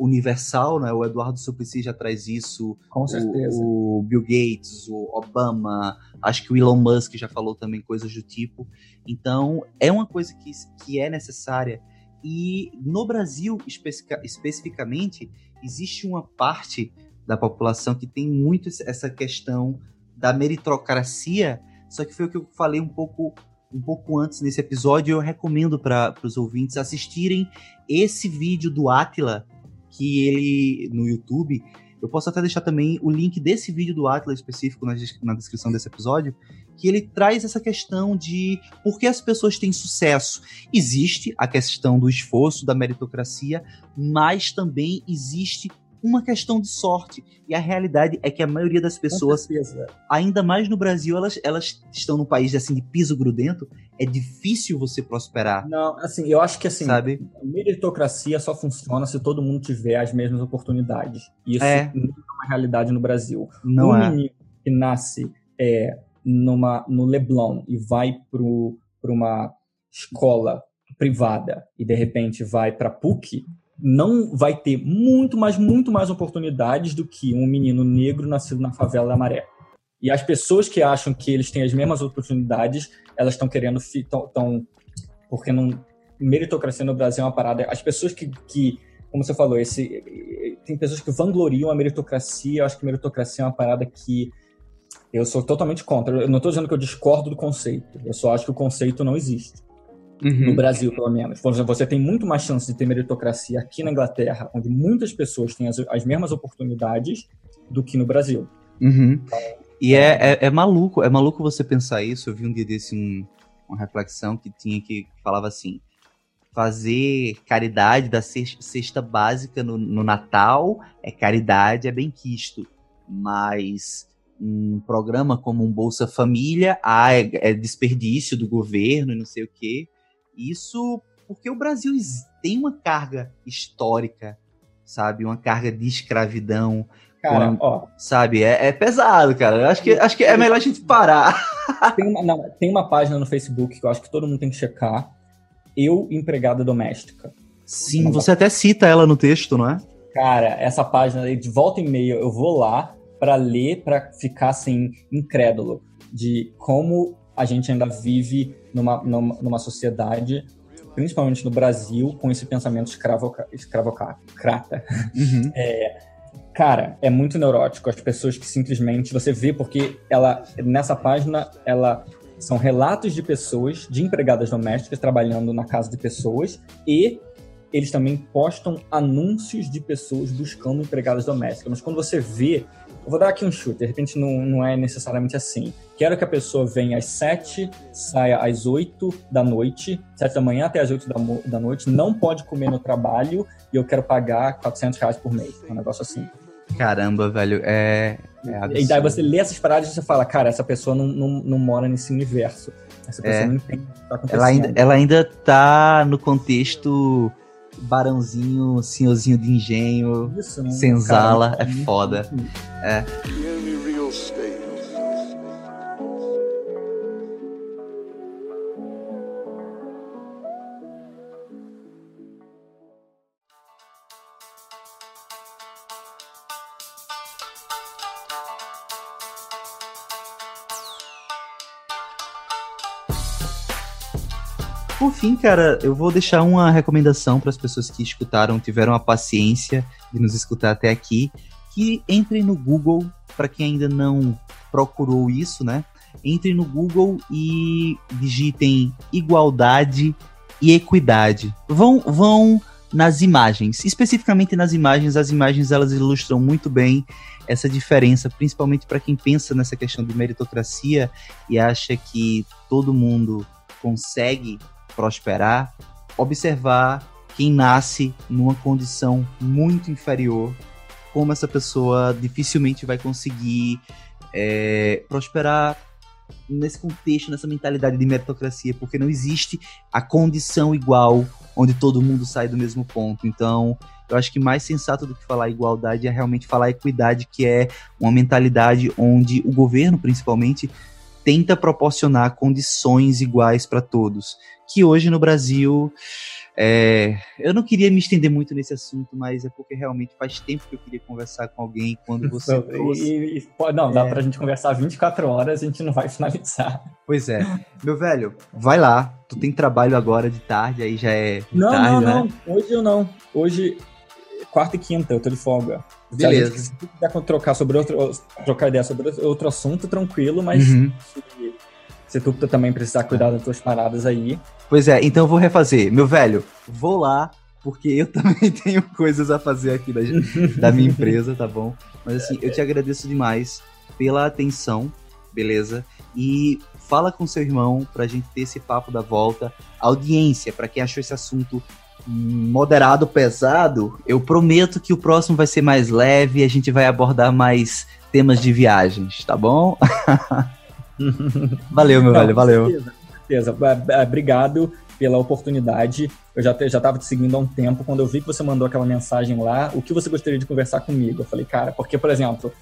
[SPEAKER 2] universal, né? O Eduardo Suplicy já traz isso.
[SPEAKER 4] Com certeza.
[SPEAKER 2] O, o, Bill Gates, o Obama, acho que o Elon Musk já falou também coisas do tipo. Então, é uma coisa que, que é necessária e no Brasil, especificamente, existe uma parte da população que tem muito essa questão da meritocracia, só que foi o que eu falei um pouco um pouco antes nesse episódio, eu recomendo para os ouvintes assistirem esse vídeo do Atila que ele, no YouTube, eu posso até deixar também o link desse vídeo do Atlas específico na, na descrição desse episódio, que ele traz essa questão de por que as pessoas têm sucesso. Existe a questão do esforço, da meritocracia, mas também existe uma questão de sorte. E a realidade é que a maioria das pessoas, ainda mais no Brasil, elas, elas estão num país assim de piso grudento. É difícil você prosperar.
[SPEAKER 4] Não, assim, eu acho que assim, sabe? a meritocracia só funciona se todo mundo tiver as mesmas oportunidades. E isso é. não é uma realidade no Brasil.
[SPEAKER 2] Não
[SPEAKER 4] um
[SPEAKER 2] é.
[SPEAKER 4] menino que nasce é, numa, no Leblon e vai para uma escola privada e de repente vai para PUC, não vai ter muito mais, muito mais oportunidades do que um menino negro nascido na favela da Maré. E as pessoas que acham que eles têm as mesmas oportunidades, elas estão querendo, tão, porque não meritocracia no Brasil é uma parada. As pessoas que, que como você falou, esse tem pessoas que vangloriam a meritocracia. Eu acho que meritocracia é uma parada que eu sou totalmente contra. Eu não estou dizendo que eu discordo do conceito. Eu só acho que o conceito não existe. Uhum. No Brasil, pelo menos. Você tem muito mais chance de ter meritocracia aqui na Inglaterra, onde muitas pessoas têm as, as mesmas oportunidades, do que no Brasil.
[SPEAKER 2] Uhum. E é, é, é, maluco, é maluco você pensar isso. Eu vi um dia desse um, uma reflexão que tinha que falava assim: fazer caridade da cesta básica no, no Natal é caridade, é bem quisto. Mas um programa como um Bolsa Família, ah, é, é desperdício do governo e não sei o quê. Isso porque o Brasil tem uma carga histórica, sabe? Uma carga de escravidão.
[SPEAKER 4] Cara, uma, ó.
[SPEAKER 2] Sabe? É, é, pesado, cara. Eu acho que, acho que é melhor a gente parar. (laughs)
[SPEAKER 4] Tem uma, não, tem uma página no Facebook que eu acho que todo mundo tem que checar. Eu, empregada doméstica.
[SPEAKER 2] Sim, você até cita ela no texto, não é?
[SPEAKER 4] Cara, essa página de volta e meia eu vou lá para ler, para ficar assim, incrédulo de como a gente ainda vive numa, numa, numa sociedade, principalmente no Brasil, com esse pensamento escravo, escravocrata. Uhum. (laughs) É, cara, é muito neurótico. As pessoas que simplesmente você vê porque ela nessa página ela são relatos de pessoas, de empregadas domésticas trabalhando na casa de pessoas e eles também postam anúncios de pessoas buscando empregadas domésticas. Mas quando você vê vou dar aqui um chute, de repente não, não é necessariamente assim. Quero que a pessoa venha às 7, saia às 8 da noite, 7 da manhã até às 8 da, da noite, não pode comer no trabalho e eu quero pagar 400 reais por mês. Um negócio assim.
[SPEAKER 2] Caramba, velho, é. é
[SPEAKER 4] e daí você lê essas paradas e você fala, cara, essa pessoa não, não, não mora nesse universo. Essa pessoa é. não entende o que tá acontecendo.
[SPEAKER 2] Ela ainda, ela ainda tá no contexto barãozinho, senhorzinho de engenho, Isso, né? senzala, cara, é foda. É. Por fim, cara, eu vou deixar uma recomendação para as pessoas que escutaram, tiveram a paciência de nos escutar até aqui, que entrem no Google, para quem ainda não procurou isso, né? Entrem no Google e digitem igualdade e equidade. Vão, vão nas imagens, especificamente nas imagens, as imagens elas ilustram muito bem essa diferença, principalmente para quem pensa nessa questão de meritocracia e acha que todo mundo consegue prosperar, observar quem nasce numa condição muito inferior, como essa pessoa dificilmente vai conseguir é, prosperar nesse contexto, nessa mentalidade de meritocracia, porque não existe a condição igual onde todo mundo sai do mesmo ponto. Então, eu acho que mais sensato do que falar igualdade é realmente falar equidade, que é uma mentalidade onde o governo, principalmente, tenta proporcionar condições iguais para todos que hoje no Brasil. É, eu não queria me estender muito nesse assunto, mas é porque realmente faz tempo que eu queria conversar com alguém quando (laughs) você
[SPEAKER 4] então, trouxe. E, e, não, dá é. pra gente conversar 24 horas, a gente não vai (laughs) finalizar.
[SPEAKER 2] Pois é. Meu velho, vai lá. Tu tem trabalho agora de tarde, aí já é.
[SPEAKER 4] Não,
[SPEAKER 2] tarde,
[SPEAKER 4] não,
[SPEAKER 2] né?
[SPEAKER 4] não. Hoje eu não. Hoje, quarta e quinta, eu tô de folga.
[SPEAKER 2] Beleza.
[SPEAKER 4] Se quiser trocar sobre outro, trocar ideia sobre outro assunto, tranquilo, mas uhum. se, se tu também precisar cuidar das tuas paradas aí,
[SPEAKER 2] Pois é, então eu vou refazer. Meu velho, vou lá, porque eu (laughs) também tenho coisas a fazer aqui da, da minha empresa, tá bom? Mas assim, eu te agradeço demais pela atenção, beleza? E fala com seu irmão pra gente ter esse papo da volta. Audiência, para quem achou esse assunto moderado, pesado, eu prometo que o próximo vai ser mais leve e a gente vai abordar mais temas de viagens, tá bom? (laughs) valeu, meu Não, velho, valeu.
[SPEAKER 4] Certeza, certeza. Obrigado pela oportunidade. Eu já estava te seguindo há um tempo. Quando eu vi que você mandou aquela mensagem lá, o que você gostaria de conversar comigo? Eu falei, cara, porque, por exemplo,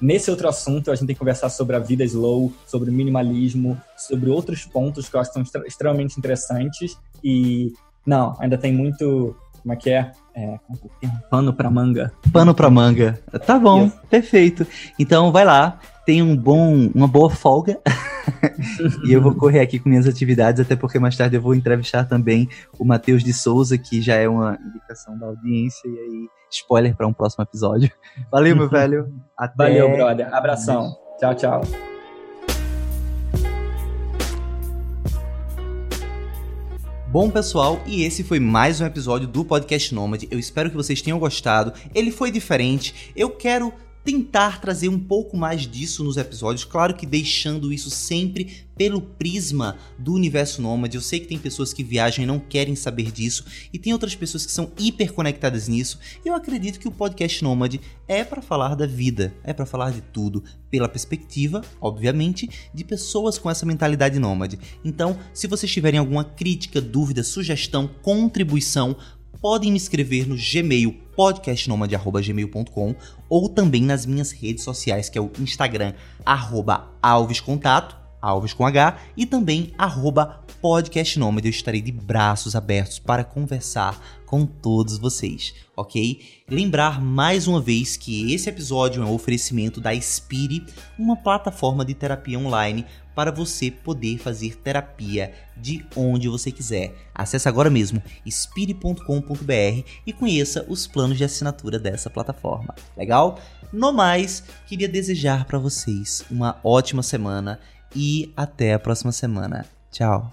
[SPEAKER 4] nesse outro assunto a gente tem que conversar sobre a vida slow, sobre minimalismo, sobre outros pontos que eu acho que são extremamente interessantes. E, não, ainda tem muito. Como é que é? é pano para manga.
[SPEAKER 2] Pano para manga. Tá bom, Isso. perfeito. Então vai lá, tenha um bom, uma boa folga. (laughs) e eu vou correr aqui com minhas atividades, até porque mais tarde eu vou entrevistar também o Matheus de Souza, que já é uma indicação da audiência, e aí, spoiler para um próximo episódio. Valeu, meu (laughs) velho.
[SPEAKER 4] Até... Valeu, brother. Abração. Tchau, tchau.
[SPEAKER 2] Bom, pessoal, e esse foi mais um episódio do Podcast Nômade. Eu espero que vocês tenham gostado. Ele foi diferente. Eu quero tentar trazer um pouco mais disso nos episódios, claro que deixando isso sempre pelo prisma do universo nômade. Eu sei que tem pessoas que viajam e não querem saber disso, e tem outras pessoas que são hiper conectadas nisso. Eu acredito que o podcast nômade é para falar da vida, é para falar de tudo, pela perspectiva, obviamente, de pessoas com essa mentalidade nômade. Então, se vocês tiverem alguma crítica, dúvida, sugestão, contribuição, podem me escrever no Gmail podcastnomad.gmail.com ou também nas minhas redes sociais, que é o Instagram, arroba alvescontato, alves com H, e também arroba podcastnomad. Eu estarei de braços abertos para conversar com todos vocês, ok? Lembrar mais uma vez que esse episódio é um oferecimento da Spire, uma plataforma de terapia online para você poder fazer terapia de onde você quiser. Acesse agora mesmo spire.com.br e conheça os planos de assinatura dessa plataforma. Legal? No mais, queria desejar para vocês uma ótima semana e até a próxima semana. Tchau.